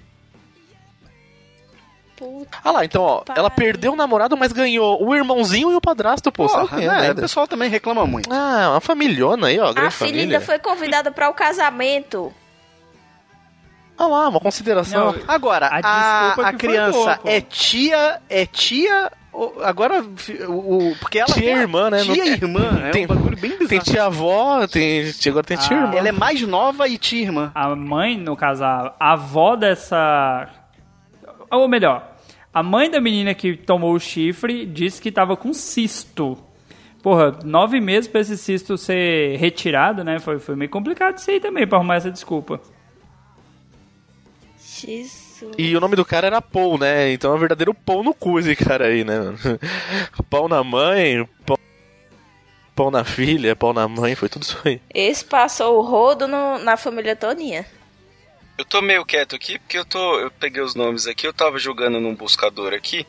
Puta. Ah lá, então, ó, Pai. ela perdeu o namorado, mas ganhou o irmãozinho e o padrasto, pô. sabe Porra, quem é, né? né? O pessoal também reclama muito. Ah, uma familhona aí, ó, A filha família. ainda foi convidada para o casamento. Ah lá, uma consideração. Não, Agora, A a, desculpa a criança é tia. É tia. Agora, o, o- porque ela Tia e irmã, né? Tia Não- e irmã, é tem- um bagulho bem bizarro. Tem tia avó, tem, agora tem tia Ah. irmã. Ela é mais nova e tia irmã. A mãe, no caso, a a avó dessa. Ou melhor, a mãe da menina que tomou o chifre disse que tava com cisto. Porra, nove meses pra esse cisto ser retirado, né? Foi, foi meio complicado isso aí também, pra arrumar essa desculpa. E o nome do cara era Paul, né? Então é um verdadeiro pão no cu esse cara aí, né? Pau <laughs> na mãe, pau, pau na filha, pau na mãe, foi tudo isso aí. Esse passou o rodo no- na família toninha. Eu tô meio quieto aqui porque eu tô. Eu peguei os nomes aqui, eu tava jogando num buscador aqui.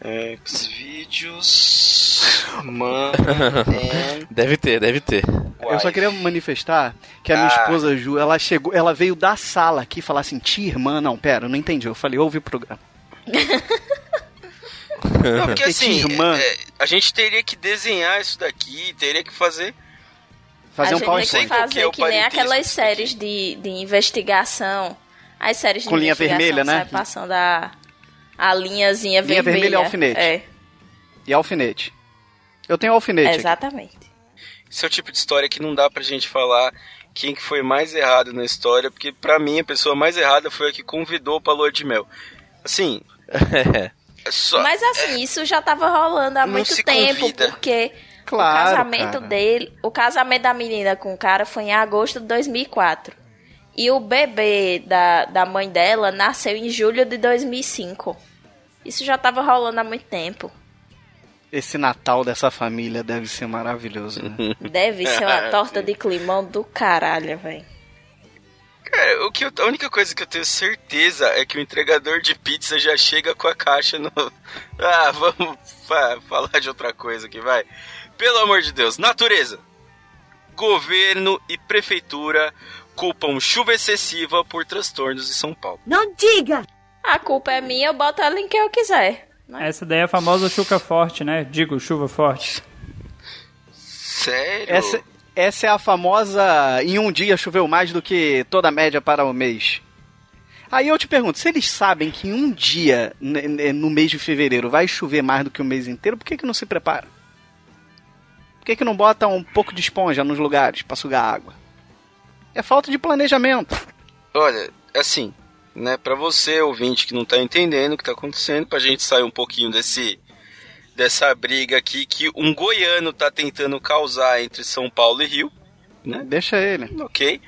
É, Xvideos. Man. <laughs> Deve ter, deve ter. Eu só queria manifestar que a minha Ah. esposa Ju, ela chegou, ela veio da sala aqui falar assim, tia irmã, não, pera, eu não entendi. Eu falei, ouve o programa. <laughs> Não, porque assim, irmã. é, a gente teria que desenhar isso daqui, teria que fazer. Fazer a um gente PowerPoint. tem que que fazer o que nem aquelas séries de, de investigação. As séries de Com linha investigação vermelha, né? passando a, a linhazinha Linha vermelha. vermelha e alfinete. É, E alfinete. Eu tenho alfinete. aqui. Esse é o tipo de história que não dá pra gente falar quem que foi mais errado na história, porque pra mim a pessoa mais errada foi a que convidou pra lua de mel. Assim, <laughs> é só. Mas assim, isso já tava rolando há muito tempo, convida. porque Claro, o casamento cara. dele, o casamento da menina com o cara foi em agosto de 2004. E o bebê da, da mãe dela nasceu em julho de 2005. Isso já tava rolando há muito tempo. Esse Natal dessa família deve ser maravilhoso, né? <laughs> Deve ser uma <laughs> torta de climão do caralho, velho. Cara, o que eu- a única coisa que eu tenho certeza é que o entregador de pizza já chega com a caixa no. <laughs> Ah, vamos fa- falar de outra coisa aqui, vai. Pelo amor de Deus, natureza. Governo e prefeitura culpam chuva excessiva por transtornos em São Paulo. A culpa é minha, eu boto ela em quem eu quiser. Essa daí é a famosa chuca forte, né? Digo, chuva forte. Sério? Essa, essa é a famosa em um dia choveu mais do que toda a média para o mês. Aí eu te pergunto, se eles sabem que em um dia, no mês de fevereiro, vai chover mais do que o mês inteiro, por que, que não se prepara? Por que, que não bota um pouco de esponja nos lugares pra sugar água? É falta de planejamento. Olha, assim, né, para você ouvinte que não tá entendendo o que tá acontecendo, pra gente sair um pouquinho desse dessa briga aqui que um goiano tá tentando causar entre São Paulo e Rio, né? Deixa ele. OK?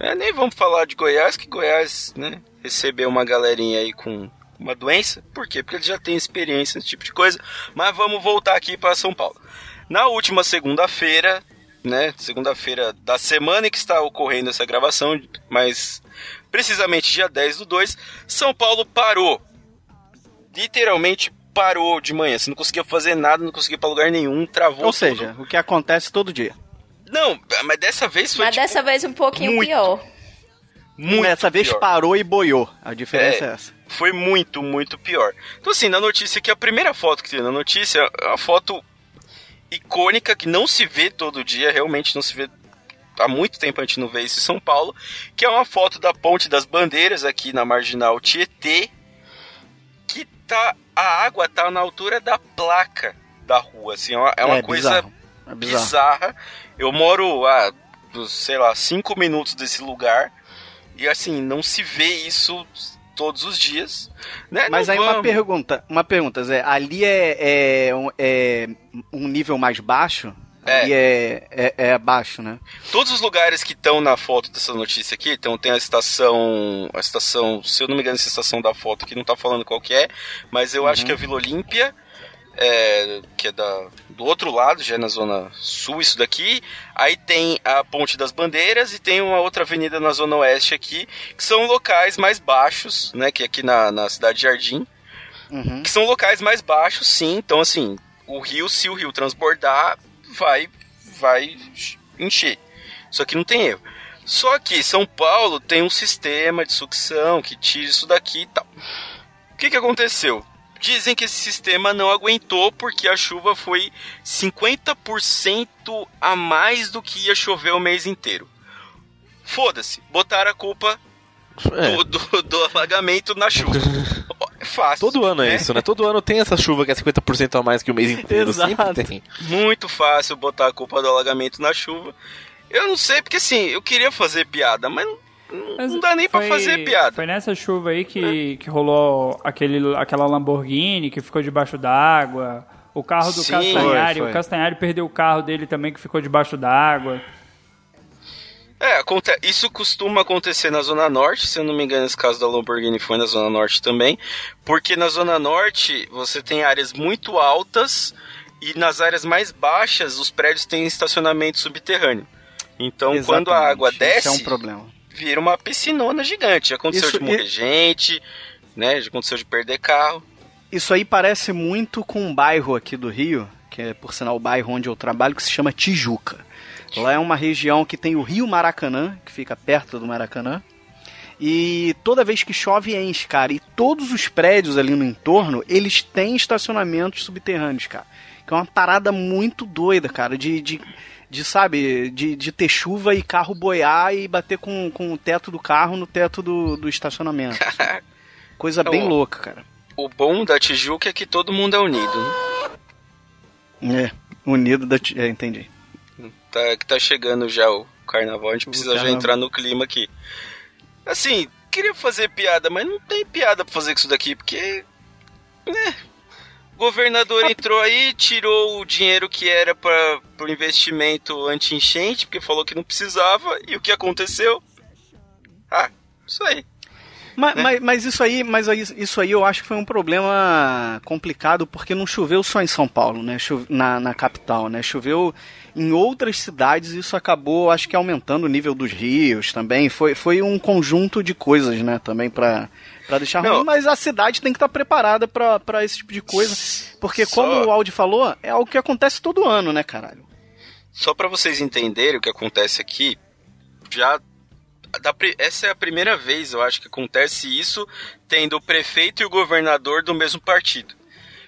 É, nem vamos falar de Goiás, que Goiás, né, recebeu uma galerinha aí com uma doença. Por quê? Porque eles já têm experiência nesse tipo de coisa. Mas vamos voltar aqui para São Paulo. Na última segunda-feira, né, segunda-feira da semana em que está ocorrendo essa gravação, mas precisamente dia 10 do 2, São Paulo parou. Literalmente parou de manhã. Você não conseguia fazer nada, não conseguia ir pra lugar nenhum, travou Ou tudo. seja, o que acontece todo dia. Não, mas dessa vez foi Mas tipo, dessa vez um pouquinho muito. pior. muito Dessa vez pior. parou e boiou. A diferença é, É. essa. foi muito, muito pior. Então, assim, na notícia aqui, a primeira foto que tem na notícia é uma foto icônica que não se vê todo dia, realmente não se vê. Há muito tempo a gente não vê isso em São Paulo, que é uma foto da Ponte das Bandeiras aqui na marginal Tietê, que tá. A água tá na altura da placa da rua, assim, é uma, é uma coisa bizarro. É bizarro. bizarra. Eu moro a, sei lá, cinco minutos desse lugar. E assim, não se vê isso todos os dias. Né? Mas Não aí uma vamos. pergunta, uma pergunta, Zé. Ali é, é, é um nível mais baixo? É. Ali é, é, é baixo, né? Todos os lugares que estão na foto dessa notícia aqui, então tem a estação. A estação, se eu não me engano, essa estação da foto aqui não tá falando qual que é, mas eu acho que é a Vila Olímpia. é, que é da, do outro lado, já é na zona sul isso daqui. Aí tem a Ponte das Bandeiras e tem uma outra avenida na zona oeste aqui, que são locais mais baixos, né? Que é aqui na, na cidade de Jardim, Uhum. que são locais mais baixos, sim. Então, assim, o rio, se o rio transbordar, vai, vai encher. Isso aqui não tem erro. Só que São Paulo tem um sistema de sucção que tira isso daqui e tal. O que, que aconteceu? Dizem que esse sistema não aguentou porque a chuva foi 50% a mais do que ia chover o mês inteiro. Foda-se, botaram a culpa É, do, do- do alagamento na chuva. <laughs> É fácil. todo ano é né? isso, né? Todo ano tem essa chuva que é 50% a mais que o mês inteiro. Exato. Sempre tem. Muito fácil botar a culpa do alagamento na chuva. Eu não sei, porque assim, eu queria fazer piada, mas não, Mas não dá nem pra foi- fazer piada. Foi nessa chuva aí que, que rolou aquele, aquela Lamborghini que ficou debaixo d'água. O carro do Sim. Castanhari, Foi, foi. o Castanhari perdeu o carro dele também que ficou debaixo d'água. É, isso costuma acontecer na Zona Norte, se eu não me engano, esse caso da Lamborghini foi na Zona Norte também, porque na Zona Norte você tem áreas muito altas e nas áreas mais baixas os prédios têm estacionamento subterrâneo. Então, quando a Exatamente, água Isso desce, é um problema. vira uma piscinona gigante. Já aconteceu Isso- de morrer gente, né? Já aconteceu de perder carro. Isso aí parece muito com um bairro aqui do Rio, que é por sinal o bairro onde eu trabalho, que se chama Tijuca. Lá é uma região que tem o Rio Maracanã, que fica perto do Maracanã. E toda vez que chove enche, cara. E todos os prédios ali no entorno, eles têm estacionamentos subterrâneos, cara. Que é uma parada muito doida, cara. De, de, de sabe, de, de ter chuva e carro boiar e bater com, com o teto do carro no teto do, do estacionamento. <laughs> Coisa bem louca, cara. O bom da Tijuca é que todo mundo é unido, né? É, unido da. Ti- É, entendi. Tá, que tá chegando já o carnaval, a gente precisa já entrar no clima aqui. Assim, queria fazer piada, mas não tem piada pra fazer com isso daqui, porque. Né? O governador entrou aí, tirou o dinheiro que era para pro investimento anti-enchente, porque falou que não precisava, e o que aconteceu? Ah, isso aí. Mas, Né? mas, mas isso aí, mas isso aí eu acho que foi um problema complicado porque não choveu só em São Paulo, né? Chove- na, na capital, né? Choveu em outras cidades e isso acabou, acho que aumentando o nível dos rios também. Foi, foi um conjunto de coisas, né? Também pra, pra deixar Não. ruim. Mas a cidade tem que estar preparada pra, pra esse tipo de coisa. Porque Só- como o Aldi falou, é algo que acontece todo ano, né, caralho? Só para vocês entenderem o que acontece aqui, já da essa é a primeira vez, eu acho que acontece isso tendo o prefeito e o governador do mesmo partido.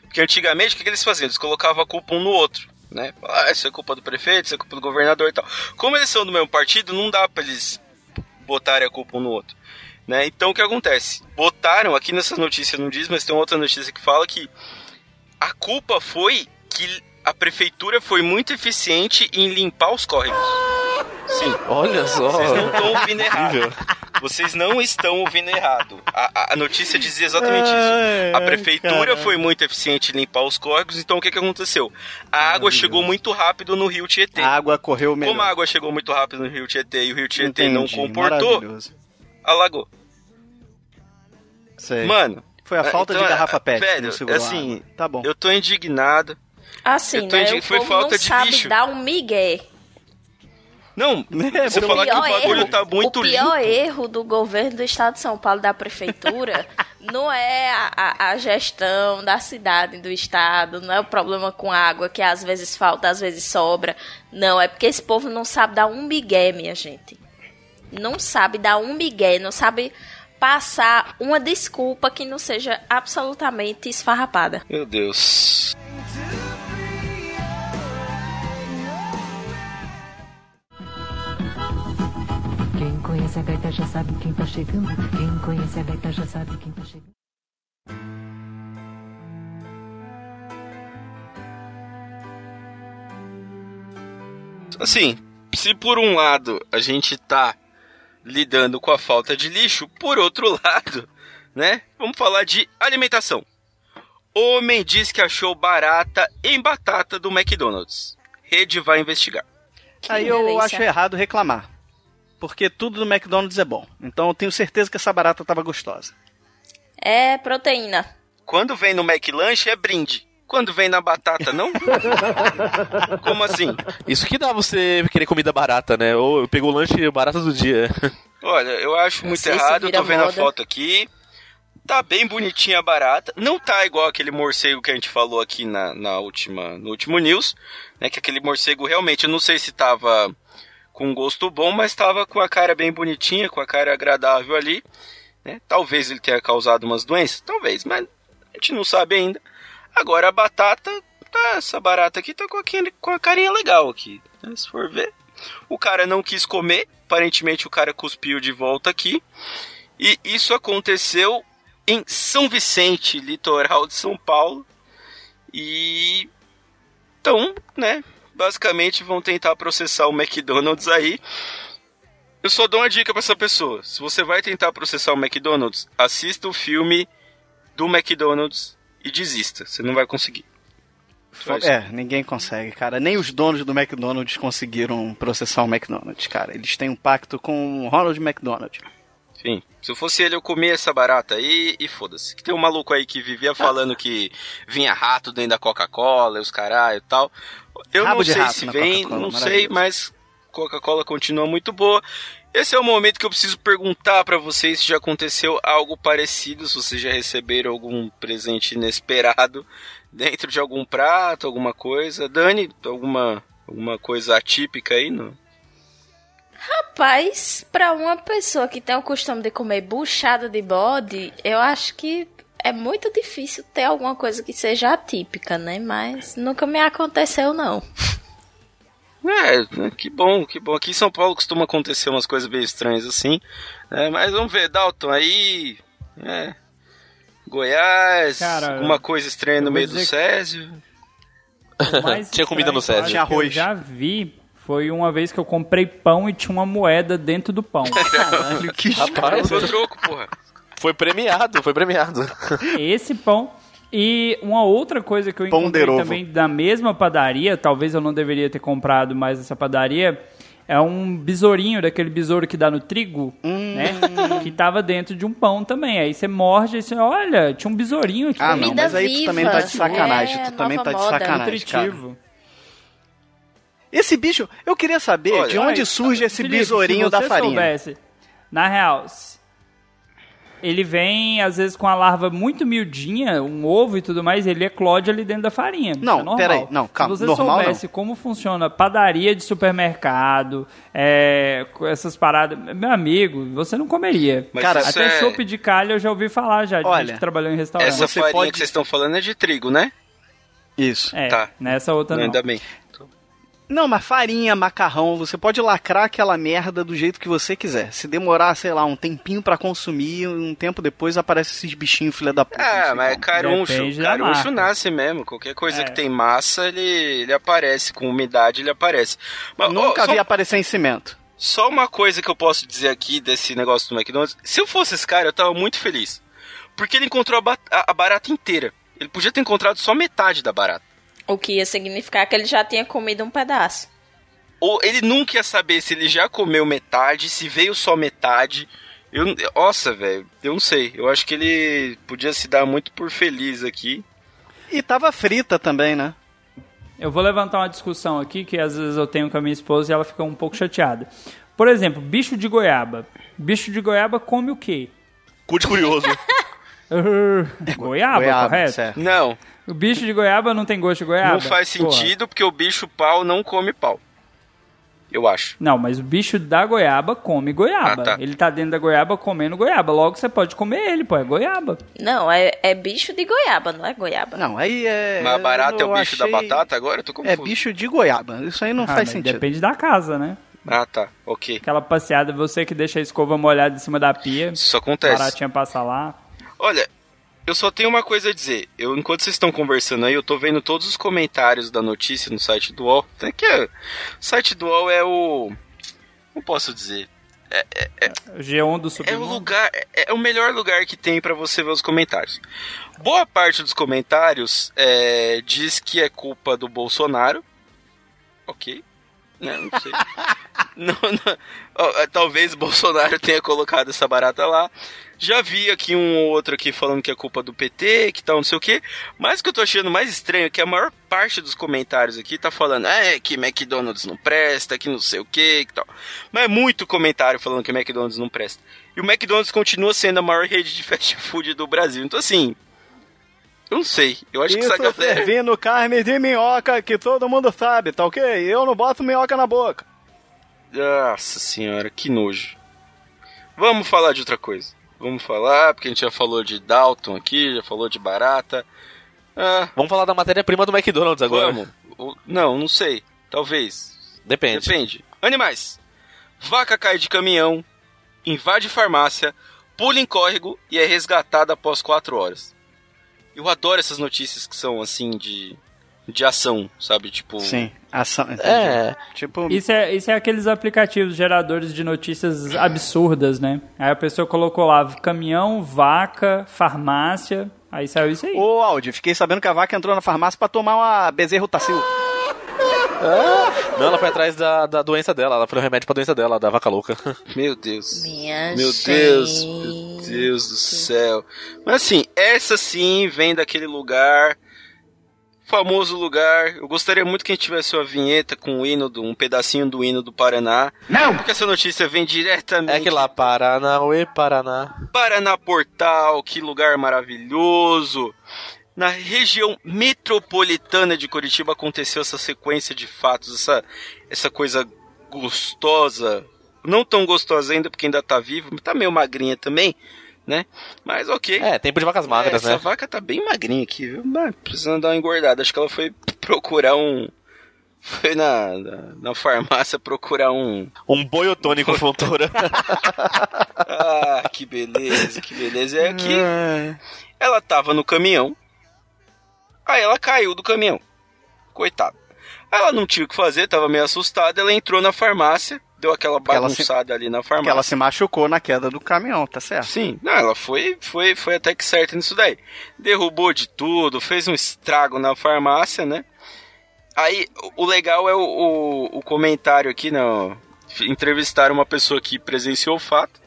Porque antigamente o que, que eles faziam? Eles colocavam a culpa um no outro, né? Ah, isso é culpa do prefeito, isso é culpa do governador e tal. Como eles são do mesmo partido, não dá para eles botarem a culpa um no outro. Né? Então o que acontece? Botaram, aqui nessa notícia não diz, mas tem outra notícia que fala que a culpa foi que a prefeitura foi muito eficiente em limpar os córregos. Sim. Olha só. Vocês não estão ouvindo errado. Vocês não estão ouvindo errado. A, a- notícia dizia exatamente isso. A prefeitura foi muito eficiente em limpar os córregos, então o que, que aconteceu? A água chegou muito rápido no rio Tietê. A água correu melhor. Como a água chegou muito rápido no rio Tietê e o rio Tietê não Entendi, comportou, maravilhoso. alagou. Sei. Mano, Foi a falta então, de garrafa é, pet. velho, não assim. Tá bom. eu tô indignado. Assim, Eu tô né? foi povo falta não de sabe lixo. dar um migué. Não, É, você o falar que o bagulho erro- tá muito o pior limpo. erro do governo do estado de São Paulo, da prefeitura, <laughs> não é a, a- a gestão da cidade, do estado, não é o problema com água, que às vezes falta, às vezes sobra. Não, é porque esse povo não sabe dar um migué, minha gente. Não sabe dar um migué, não sabe passar uma desculpa que não seja absolutamente esfarrapada. Meu Deus. Quem conhece a gaita já sabe quem tá chegando. Quem conhece a gaita já sabe quem tá chegando. Assim, se por um lado a gente tá lidando com a falta de lixo, por outro <laughs> lado, né? Vamos falar de alimentação. Homem diz que achou barata em batata do McDonald's. Rede vai investigar. Que Aí eu delícia. acho errado reclamar. Porque tudo no McDonald's é bom. Então eu tenho certeza que essa barata tava gostosa. É proteína. Quando vem no McLanche é brinde. Quando vem na batata, não? <laughs> Como assim? Isso que dá você querer comida barata, né? Ou pegou o lanche barata do dia. Olha, eu acho muito errado, eu tô vendo a moda. foto aqui. Tá bem bonitinha a barata. Não tá igual aquele morcego que a gente falou aqui na, na última, no último news, né? Que aquele morcego realmente, eu não sei se tava com gosto bom, mas tava com a cara bem bonitinha, com a cara agradável ali. Né? Talvez ele tenha causado umas doenças, talvez, mas a gente não sabe ainda. Agora a batata, tá, essa barata aqui tá com, aquele, com a carinha legal aqui. né? Se for ver. O cara não quis comer, aparentemente o cara cuspiu de volta aqui. E isso aconteceu em São Vicente, litoral de São Paulo. E então, né, basicamente vão tentar processar o McDonald's aí. Eu só dou uma dica pra essa pessoa. Se você vai tentar processar o McDonald's, assista o filme do McDonald's e desista. Você não vai conseguir. É, ninguém consegue, cara. Nem os donos do McDonald's conseguiram processar o McDonald's, cara. Eles têm um pacto com o Ronald McDonald. Sim. Se eu fosse ele, eu comia essa barata aí e foda-se. Que tem um maluco aí que vivia falando que vinha rato dentro da Coca-Cola e os caralho e tal. Eu Rabo não de sei se vem, não sei, mas Coca-Cola continua muito boa. Esse é o momento que eu preciso perguntar pra vocês se já aconteceu algo parecido, se vocês já receberam algum presente inesperado <laughs> dentro de algum prato, alguma coisa. Dani, alguma, alguma coisa atípica aí? No... Rapaz, pra uma pessoa que tem o costume de comer buchada de bode, eu acho que é muito difícil ter alguma coisa que seja atípica, né? Mas nunca me aconteceu, não. É, que bom, que bom. Aqui em São Paulo costuma acontecer umas coisas bem estranhas assim. né? mas vamos ver, Dalton, aí. É, Goiás, Cara, alguma coisa estranha eu no meio do Césio. <laughs> Tinha comida no Césio. que eu Tinha arroz. já vi foi uma vez que eu comprei pão e tinha uma moeda dentro do pão. <laughs> Caralho, que Rapaz, troco, porra. Foi premiado, foi premiado. <laughs> Esse pão. E uma outra coisa que eu encontrei também da mesma padaria, talvez eu não deveria ter comprado mais essa padaria, é um besourinho, daquele besouro que dá no trigo, Hum. né? Que tava dentro de um pão também. Aí você morde e você, olha, tinha um besourinho aqui. Ah, não, mas aí tu também tá de sacanagem. É, tu também tá de moda. sacanagem, cara. Esse bicho, eu queria saber Olha, de onde Olha, surge esse Felipe, besourinho da farinha. Soubesse, na real, ele vem às vezes com a larva muito miudinha, um ovo e tudo mais, ele eclode ali dentro da farinha. Não, é peraí, não, calma, Se você normal não. soubesse como funciona padaria de supermercado, é, com essas paradas, meu amigo, você não comeria. Mas Cara, Até é- de calha eu já ouvi falar já, de Olha, gente que trabalhou em restaurante. Essa Você farinha pode- que vocês estão falando é de trigo, né? Isso. É, Tá. nessa outra não. Ainda bem. Não, mas farinha, macarrão, você pode lacrar aquela merda do jeito que você quiser. Se demorar, sei lá, um tempinho pra consumir, um tempo depois aparece esses bichinhos filha da puta. Ah, sei mas como. caruncho, Depende caruncho nasce mesmo. Qualquer coisa É. que tem massa, ele, ele aparece. Com umidade, ele aparece. Mas, Nunca só, vi aparecer em cimento. só uma coisa que eu posso dizer aqui desse negócio do McDonald's. Se eu fosse esse cara, eu tava muito feliz. Porque ele encontrou a, ba- a- a barata inteira. Ele podia ter encontrado só metade da barata. O que ia significar que ele já tinha comido um pedaço. Ou ele nunca ia saber se ele já comeu metade, se veio só metade. Eu, nossa, velho, eu não sei. Eu acho que ele podia se dar muito por feliz aqui. E tava frita também, né? Eu vou levantar uma discussão aqui que às vezes eu tenho com a minha esposa e ela fica um pouco chateada. Por exemplo, bicho de goiaba. Bicho de goiaba come o quê? Cu de curioso. <laughs> Uh, goiaba, Goiaba, correto? certo. Não, O bicho de goiaba não tem gosto de goiaba? não faz Porra. sentido porque o bicho pau não come pau. Eu acho. Não, mas o bicho da goiaba come goiaba. Ah, tá. Ele tá dentro da goiaba comendo goiaba. Logo você pode comer ele, pô, é goiaba. Não, é, é bicho de goiaba, não é goiaba. Não, aí é. Mas barata é o bicho da achei- batata agora? Eu tô confuso. É bicho de goiaba. Isso aí não Ah, faz sentido. Depende da casa, né? Ah, tá. Ok. Aquela passeada, você que deixa a escova molhada em cima da pia. Isso acontece. Baratinha passa lá. Olha, eu só tenho uma coisa a dizer. Eu, enquanto vocês estão conversando aí, eu tô vendo todos os comentários da notícia no site do UOL. Até que é, o site do UOL é o. Como posso dizer? O G1 do É o submundo. lugar, é é o melhor lugar que tem pra você ver os comentários. Boa parte dos comentários é, diz que é culpa do Bolsonaro. Ok. Né, não sei. <laughs> não, não. É, Talvez o Bolsonaro tenha colocado essa barata lá. Já vi aqui um ou outro aqui falando que é culpa do PT, que tal, não sei o que. Mas o que eu tô achando mais estranho é que a maior parte dos comentários aqui tá falando é que McDonald's não presta, que não sei o que, que tal. Mas é muito comentário falando que McDonald's não presta. E o McDonald's continua sendo a maior rede de <laughs> fast food do Brasil. Então assim, eu não sei. Eu acho que essa Isso galera... servindo carne de minhoca que todo mundo sabe, tá ok? Eu não boto minhoca na boca. Nossa senhora, que nojo. Vamos falar de outra coisa. Vamos falar, porque a gente já falou de Dalton aqui, já falou de barata. Ah, Vamos falar da matéria-prima do McDonald's agora. vamos. Não, não sei. Talvez. Depende. Depende. Animais. Vaca cai de caminhão, invade farmácia, pula em córrego e é resgatada após quatro horas. Eu adoro essas notícias que são assim de, de ação, sabe? Tipo. Sim, ação. entendi. É. Tipo, Isso é, isso é aqueles aplicativos geradores de notícias absurdas, né? Aí a pessoa colocou lá caminhão, vaca, farmácia. Aí saiu isso aí. Ô, Aldi, fiquei sabendo que a vaca entrou na farmácia pra tomar uma bezerro tacil. Não, ela foi atrás da, da doença dela. Ela foi o remédio pra doença dela, da vaca louca. <laughs> Meu Deus. Minha Meu gente. Deus, meu Deus do céu. Mas assim, essa sim vem daquele lugar, famoso lugar. Eu gostaria muito que a gente tivesse uma vinheta com o hino, do, um pedacinho do hino do Paraná. Não! Porque essa notícia vem diretamente É que lá, Paranauê, Paraná. Paraná Portal, que lugar maravilhoso. Na região metropolitana de Curitiba aconteceu essa sequência de fatos, essa, essa coisa gostosa. Não tão gostosa ainda, porque ainda tá viva, mas tá meio magrinha também, né? Mas ok. É, tempo de vacas magras, É, essa né? vaca tá bem magrinha aqui, viu? Mas precisando dar uma engordada. Acho que ela foi procurar um. Foi na, na, na farmácia procurar um. Um boiotônico fontura. <laughs> Ah, que beleza, que beleza. É aqui. Ela tava no caminhão. Aí ela caiu do caminhão. Coitada. Ela não tinha o que fazer, tava meio assustada. Ela entrou na farmácia, deu aquela ela se- bagunçada ali na farmácia. ela se machucou na queda do caminhão, tá certo? Sim, não, ela foi, foi, foi até que certa nisso daí. Derrubou de tudo, fez um estrago na farmácia, né? Aí, o o legal é o, o, o comentário aqui, não. Entrevistaram uma pessoa que presenciou o fato.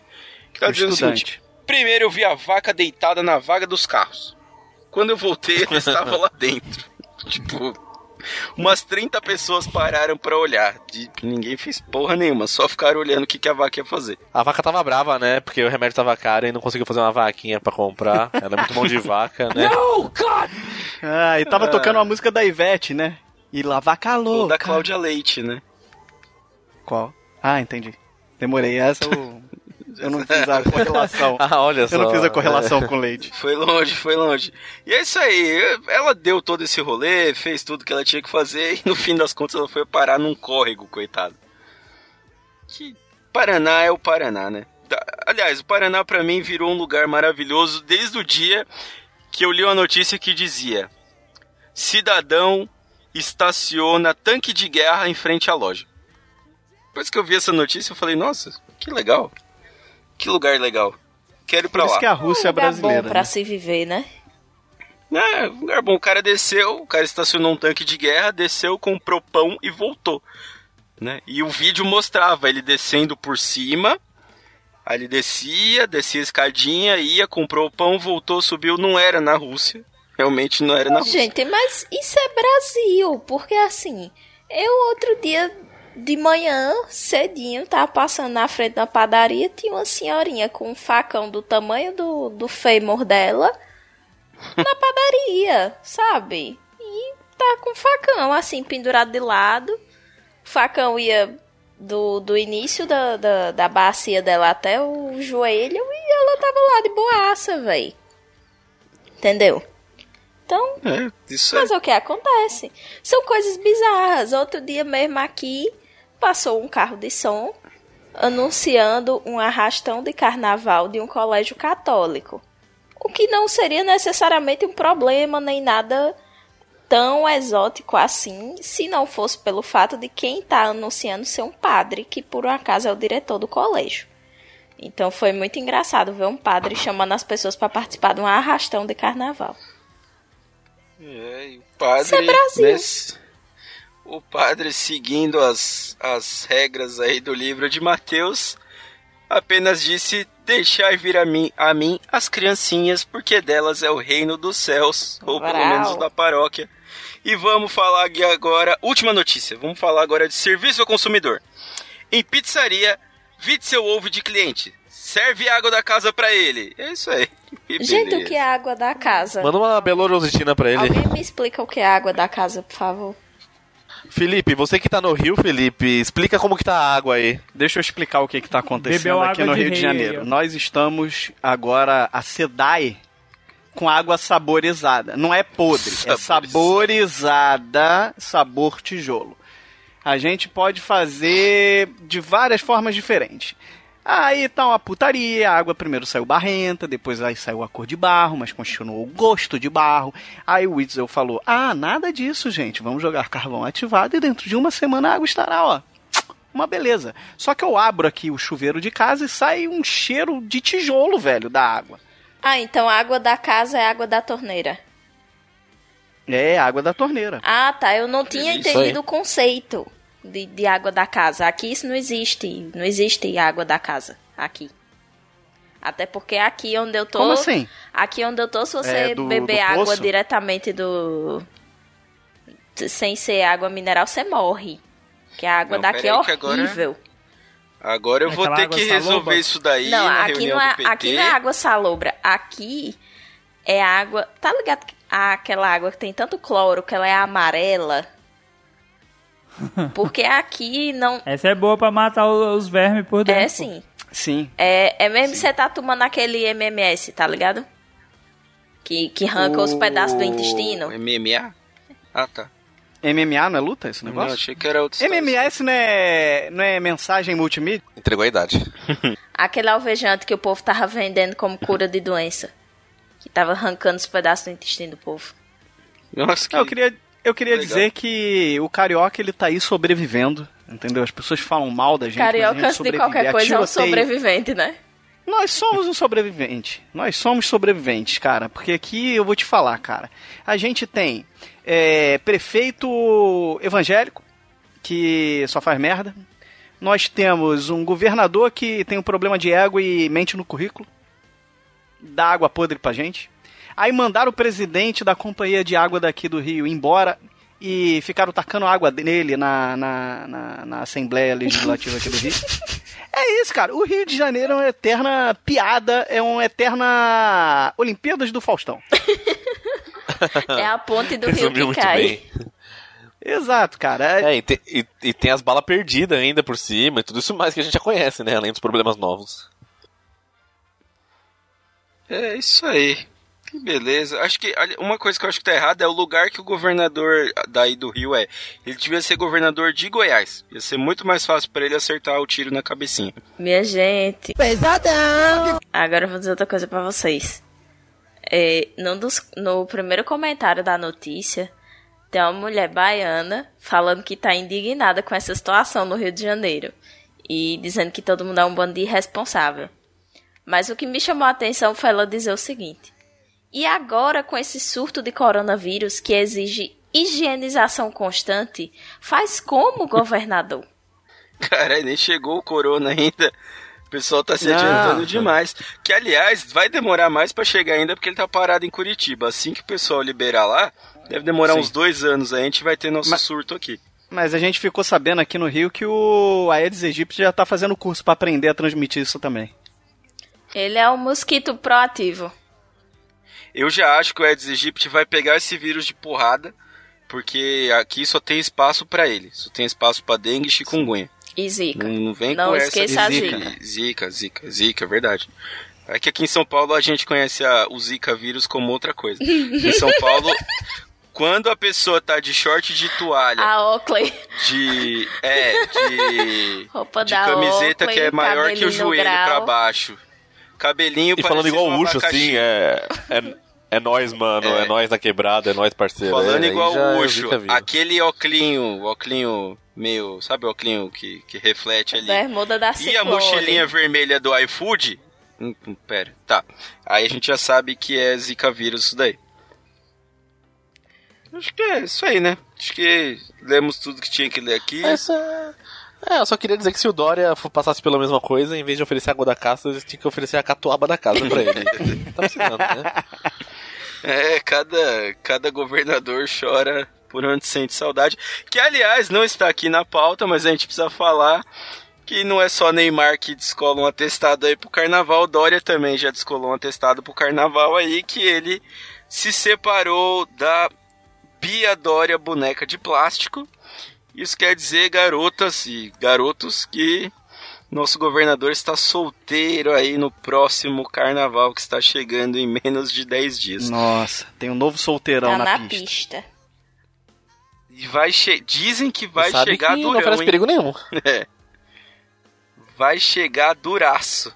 Que tá Um dizendo o estudante. seguinte: Primeiro eu vi a vaca deitada na vaga dos carros. Quando eu voltei, ela <laughs> estava lá dentro. Tipo, umas 30 pessoas pararam pra olhar. E ninguém fez porra nenhuma, só ficaram olhando o que, que a vaca ia fazer. A vaca tava brava, né? Porque o remédio tava caro e não conseguiu fazer uma vaquinha pra comprar. Ela é muito mão de vaca, né? <laughs> Ah, e tava tocando uma música da Ivete, né? E lá vaca Ou louca. da Cláudia Leite, né? Qual? Ah, entendi. Demorei. Essa eu... Eu não fiz a <laughs> correlação. Ah, olha só. Eu não fiz a correlação com leite. <laughs> Foi longe, foi longe. E é isso aí. Ela deu todo esse rolê, fez tudo que ela tinha que fazer e no fim das contas ela foi parar num córrego, coitado. Que Paraná é o Paraná, né? Aliás, o Paraná pra mim virou um lugar maravilhoso desde o dia que eu li uma notícia que dizia: Cidadão estaciona tanque de guerra em frente à loja. Depois que eu vi essa notícia, eu falei: Nossa, que legal. Que lugar legal. Quero ir pra Por isso lá. que a Rússia é um lugar brasileira. bom pra né? se viver, né? É, lugar bom. O cara desceu, o cara estacionou um tanque de guerra, desceu, comprou pão e voltou. Né? E o vídeo mostrava ele descendo por cima. Aí ele descia, descia a escadinha, ia, comprou o pão, voltou, subiu. Não era na Rússia. Realmente não era na Rússia. Gente, mas isso é Brasil, porque assim, eu outro dia de manhã, cedinho, tava passando na frente da padaria, tinha uma senhorinha com um facão do tamanho do, do fêmur dela na <laughs> padaria, sabe? E tá com facão, assim, pendurado de lado. O facão ia do, do início da, da, da bacia dela até o joelho e ela tava lá de boaça, véi. Entendeu? Então, É, isso é. mas o que acontece? São coisas bizarras. Outro dia mesmo aqui passou um carro de som anunciando um arrastão de carnaval de um colégio católico. O que não seria necessariamente um problema nem nada tão exótico assim, se não fosse pelo fato de quem está anunciando ser um padre, que por um acaso é o diretor do colégio. Então foi muito engraçado ver um padre chamando as pessoas para participar de um arrastão de carnaval. É, e o padre. Isso é Brasil. s- o padre seguindo as, as regras aí do livro de Mateus apenas disse: Deixai vir a mim, a mim as criancinhas, porque delas é o reino dos céus, ou pelo Brau. menos da paróquia. E vamos falar aqui agora, última notícia, vamos falar agora de serviço ao consumidor. Em pizzaria, vide seu ovo de cliente. Serve água da casa pra ele. É isso aí. <laughs> Que Gente, o que é água da casa? Manda uma belorositina pra ele. Alguém me explica o que é água da casa, por favor. Felipe, você que tá no Rio, Felipe, explica como que tá a água aí. Deixa eu explicar o que está acontecendo Bebeu aqui no de Rio de Janeiro. ó. Nós estamos agora a SEDAI com água saborizada. Não é podre, é saborizada, sabor tijolo. A gente pode fazer de várias formas diferentes. Aí tá uma putaria, a água primeiro saiu barrenta, depois aí saiu a cor de barro, mas continuou o gosto de barro. Aí o Witzel falou: Ah, nada disso, gente. Vamos jogar carvão ativado e dentro de uma semana a água estará, ó, uma beleza. Só que eu abro aqui o chuveiro de casa e sai um cheiro de tijolo, velho, da água. Ah, então a água da casa é água da torneira. É água da torneira. Ah, tá. Eu não tinha Isso entendido o conceito de, de água da casa. Aqui isso não existe. Não existe água da casa. Aqui. Até porque aqui onde eu tô. Como assim? Aqui onde eu tô, se você É, do- beber do água poço? diretamente do. Sem ser água mineral, você morre. Que a água Não, daqui é agora- horrível. Agora eu vou Aquela ter que resolver saloba? isso daí Não, na aqui reunião não, é, do PT. aqui não é água salobra. Aqui é água. Tá ligado? que- Aquela água que tem tanto cloro que ela é amarela. <laughs> Porque aqui não. Essa é boa pra matar o- os vermes por dentro. É sim. Sim. É, é mesmo que você tá tomando aquele MMS, tá ligado? Que, que arranca os O- pedaços do intestino. MMA? Ah, tá. MMA não é luta esse Não, negócio? achei que era outro. MMS não é, não é mensagem multimídia? Entregou a idade. <laughs> Aquele alvejante que o povo tava vendendo como cura de doença. Que tava arrancando os pedaços do intestino do povo. Nossa, que... Eu queria, eu queria Legal. dizer que o carioca ele tá aí sobrevivendo, entendeu? As pessoas falam mal da gente, mas a Carioca, gente antes de qualquer coisa, é um sobrevivente, né? Nós somos um sobrevivente. Nós somos sobreviventes, cara. Porque aqui eu vou te falar, cara. A gente tem é, prefeito evangélico que só faz merda. Nós temos um governador que tem um problema de ego e mente no currículo. Dá água podre pra gente. Aí mandaram o presidente da companhia de água daqui do Rio embora e ficaram tacando água nele na, na, na, na Assembleia Legislativa aqui do Rio. <laughs> É isso, cara. O Rio de Janeiro é uma eterna piada, é uma eterna Olimpíadas do Faustão. <laughs> É a ponte do rio Resumiu que muito cai. bem. Exato, cara. É- É, e, te- e- e tem as balas perdidas ainda por cima e tudo isso mais que a gente já conhece, né? Além dos problemas novos. É isso aí. Que beleza. Acho que uma coisa que eu acho que tá errada é o lugar que o governador daí do Rio é. Ele devia ser governador de Goiás. Ia ser muito mais fácil pra ele acertar o tiro na cabecinha. Minha gente. Pesadão! Agora eu vou dizer outra coisa pra vocês. É, num dos- no primeiro comentário da notícia, tem uma mulher baiana falando que tá indignada com essa situação no Rio de Janeiro. E dizendo que todo mundo é um bando de irresponsável. Mas o que me chamou a atenção foi ela dizer o seguinte: E agora, com esse surto de coronavírus que exige higienização constante, faz como governador? <laughs> Cara, nem chegou o corona ainda. O pessoal tá se Não. adiantando demais. Que, aliás, vai demorar mais pra chegar ainda porque ele tá parado em Curitiba. Assim que o pessoal liberar lá, deve demorar Sim. uns dois anos aí. A gente vai ter nosso Mas- surto aqui. Mas a gente ficou sabendo aqui no Rio que o Aedes aegypti já tá fazendo curso pra aprender a transmitir isso também. Ele é um mosquito proativo. Eu já acho que o Aedes aegypti vai pegar esse vírus de porrada, porque aqui só tem espaço pra ele. Só tem espaço pra dengue e chikungunya. E zika. Não, não vem Não com esqueça essa a de zika. Zika, zika, zika, é verdade. É que aqui em São Paulo a gente conhece a- o Zika vírus como outra coisa. em São <laughs> Paulo, quando a pessoa tá de short de toalha, A Oakley. de. É, de. Roupa de da camiseta Oakley, que é maior que o joelho grau. pra baixo. Cabelinho E falando igual um o Ucho, abacaxi. assim, é. É, é nós, mano. É. É, nós na quebrada, é nós, parceiro. Falando é, igual o é Ucho, aquele oclinho, oclinho meio, sabe o oclinho que, que reflete ali? Bermuda da E a Ciclone. mochilinha vermelha do iFood? Hum, hum, pera, tá. Aí a gente já sabe que é Zika vírus isso daí. Acho que é isso aí, né? Acho que lemos tudo que tinha que ler aqui. Essa... É, eu só queria dizer que se o Dória passasse pela mesma coisa, em vez de oferecer água da casa, eles tinham que oferecer a catuaba da casa pra ele. <laughs> tá precisando, né? É, cada, cada governador chora por onde sente saudade. Que, aliás, não está aqui na pauta, mas a gente precisa falar que não é só Neymar que descola um atestado aí pro carnaval. Dória também já descolou um atestado pro carnaval aí, que ele se separou da Bia Dória boneca de plástico. Isso quer dizer, garotas e garotos, que nosso governador está solteiro aí no próximo carnaval que está chegando em menos de 10 dias. Nossa, tem um novo solteirão Tá na, na pista. pista. E vai che... Dizem que vai Sabe chegar que não durão, oferece hein? perigo nenhum. <laughs> É. Vai chegar duraço.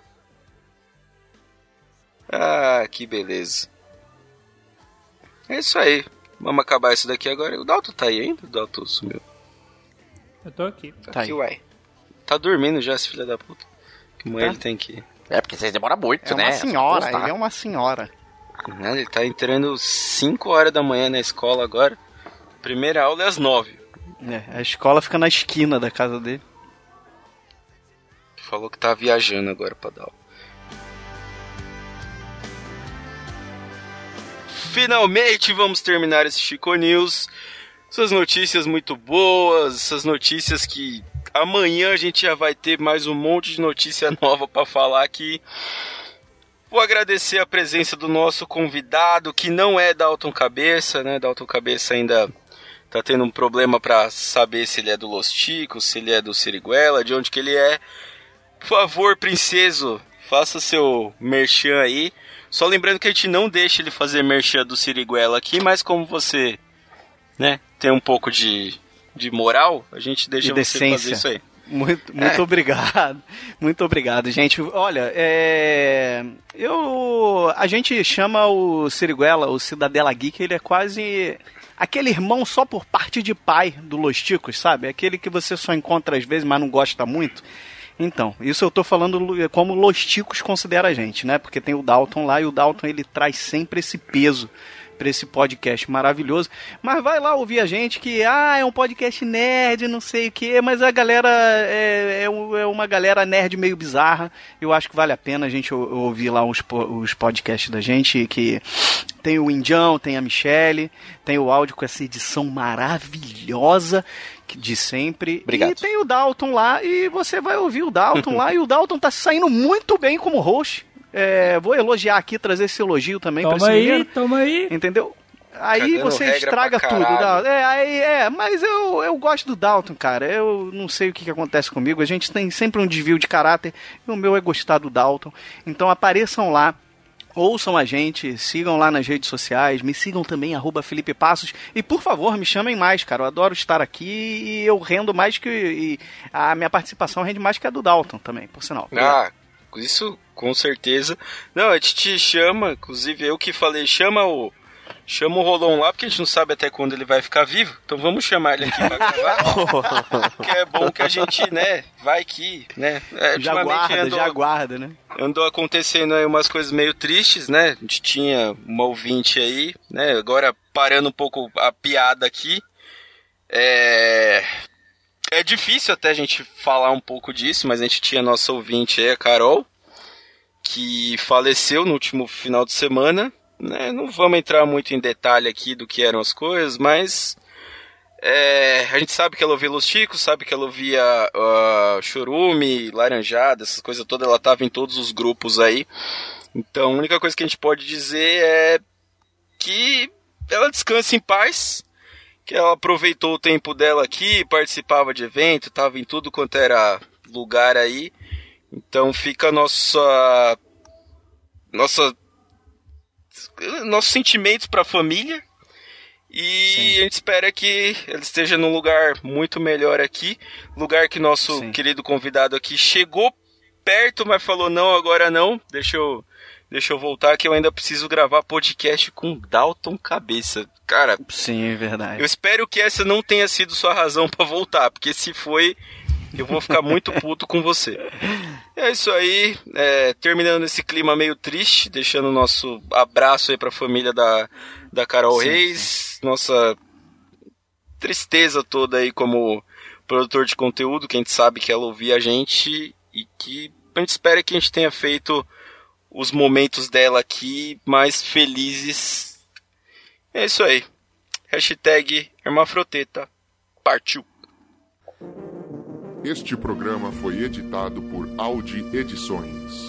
Ah, que beleza. É isso aí. Vamos acabar isso daqui agora. O Dalton tá aí ainda? O Dalton sumiu. Eu tô aqui. Tá aqui, aí. uai. Tá dormindo já, esse filho da puta. Que mulher Tá. ele tem que... É porque vocês demoram muito, É uma senhora, ele é uma senhora. Né? Ele tá entrando 5 horas da manhã na escola agora. Primeira aula é às 9. É, a escola fica na esquina da casa dele. Falou que tá viajando agora pra dar aula. Finalmente vamos terminar esse Chico News. Essas notícias muito boas, essas notícias que amanhã a gente já vai ter mais um monte de notícia <laughs> nova pra falar aqui. Vou agradecer a presença do nosso convidado, que não é Dalton Cabeça, né? Dalton Cabeça ainda tá tendo um problema pra saber se ele é do Los Ticos, se ele é do Siriguela, de onde que ele é. Por favor, princeso, faça seu merchan aí. Só lembrando que a gente não deixa ele fazer merchan do Siriguela aqui, mas como você, né, tem um pouco de, de moral, a gente deixa você fazer isso aí. Muito, muito É. obrigado. <laughs> Muito obrigado, gente. Olha, é, eu a gente chama o Siriguela, o Cidadela Geek, ele é quase aquele irmão só por parte de pai do Los Ticos, sabe? Aquele que você só encontra às vezes, mas não gosta muito. Então, isso eu tô falando como Los Ticos considera a gente, né? Porque tem o Dalton lá e o Dalton ele traz sempre esse peso para esse podcast maravilhoso. Mas vai lá ouvir a gente que, ah, é um podcast nerd, não sei o quê, mas a galera é, é é uma galera nerd meio bizarra. Eu acho que vale a pena a gente ou- ouvir lá os, os podcasts da gente, que tem o Indião, tem a Michelle, tem o áudio com essa edição maravilhosa que- de sempre. Obrigado. E tem o Dalton lá, e você vai ouvir o Dalton lá, e o Dalton tá saindo muito bem como host. É, vou elogiar aqui, trazer esse elogio também pra esse Toma aí, menino. toma aí. Entendeu? Aí Cagando você estraga tudo. É, aí, é, mas eu, eu gosto do Dalton, cara. Eu não sei o que, que acontece comigo. A gente tem sempre um desvio de caráter. E o meu é gostar do Dalton. Então apareçam lá. Ouçam a gente, sigam lá nas redes sociais, me sigam também, arroba Felipe Passos. E por favor, me chamem mais, cara. Eu adoro estar aqui e eu rendo mais que. e a minha participação rende mais que a do Dalton também, por sinal. Ah, isso com certeza. Não, a gente te chama, inclusive eu que falei, chama o. Chama o Rolon lá, porque a gente não sabe até quando ele vai ficar vivo. Então vamos chamar ele aqui pra gravar. <laughs> que é bom que a gente, né, vai que, né. é, já ultimamente guarda, andou- já guarda, né? andou acontecendo aí umas coisas meio tristes, né? A gente tinha uma ouvinte aí, né? Agora parando um pouco a piada aqui. É. É difícil até a gente falar um pouco disso, mas a gente tinha nossa ouvinte aí, a Carol, que faleceu no último final de semana. Né? Não vamos entrar muito em detalhe aqui do que eram as coisas, mas é, a gente sabe que ela ouvia Los Chicos, sabe que ela ouvia ah, Chorume, Laranjada, essas coisas todas, ela tava em todos os grupos aí. Então a única coisa que a gente pode dizer é que ela descansa em paz, que ela aproveitou o tempo dela aqui, participava de evento, tava em tudo quanto era lugar aí. Então fica a nossa nossa nossos sentimentos para a família e a gente espera que ele esteja num lugar muito melhor aqui, lugar que nosso Sim. querido convidado aqui chegou perto, mas falou não, agora não. Deixa eu deixa eu voltar que eu ainda preciso gravar podcast com Dalton Cabeça. Cara, Sim, é verdade. eu espero que essa não tenha sido sua razão pra voltar, porque se foi, eu vou ficar muito puto com você. É isso aí, é, terminando esse clima meio triste, deixando o nosso abraço aí pra família da, da Carol Sim, Reis, nossa tristeza toda aí como produtor de conteúdo, que a gente sabe que ela ouvia a gente e que a gente espera que a gente tenha feito os momentos dela aqui mais felizes. É isso aí. Hashtag Hermafroteta. Partiu. Este programa foi editado por Audi Edições.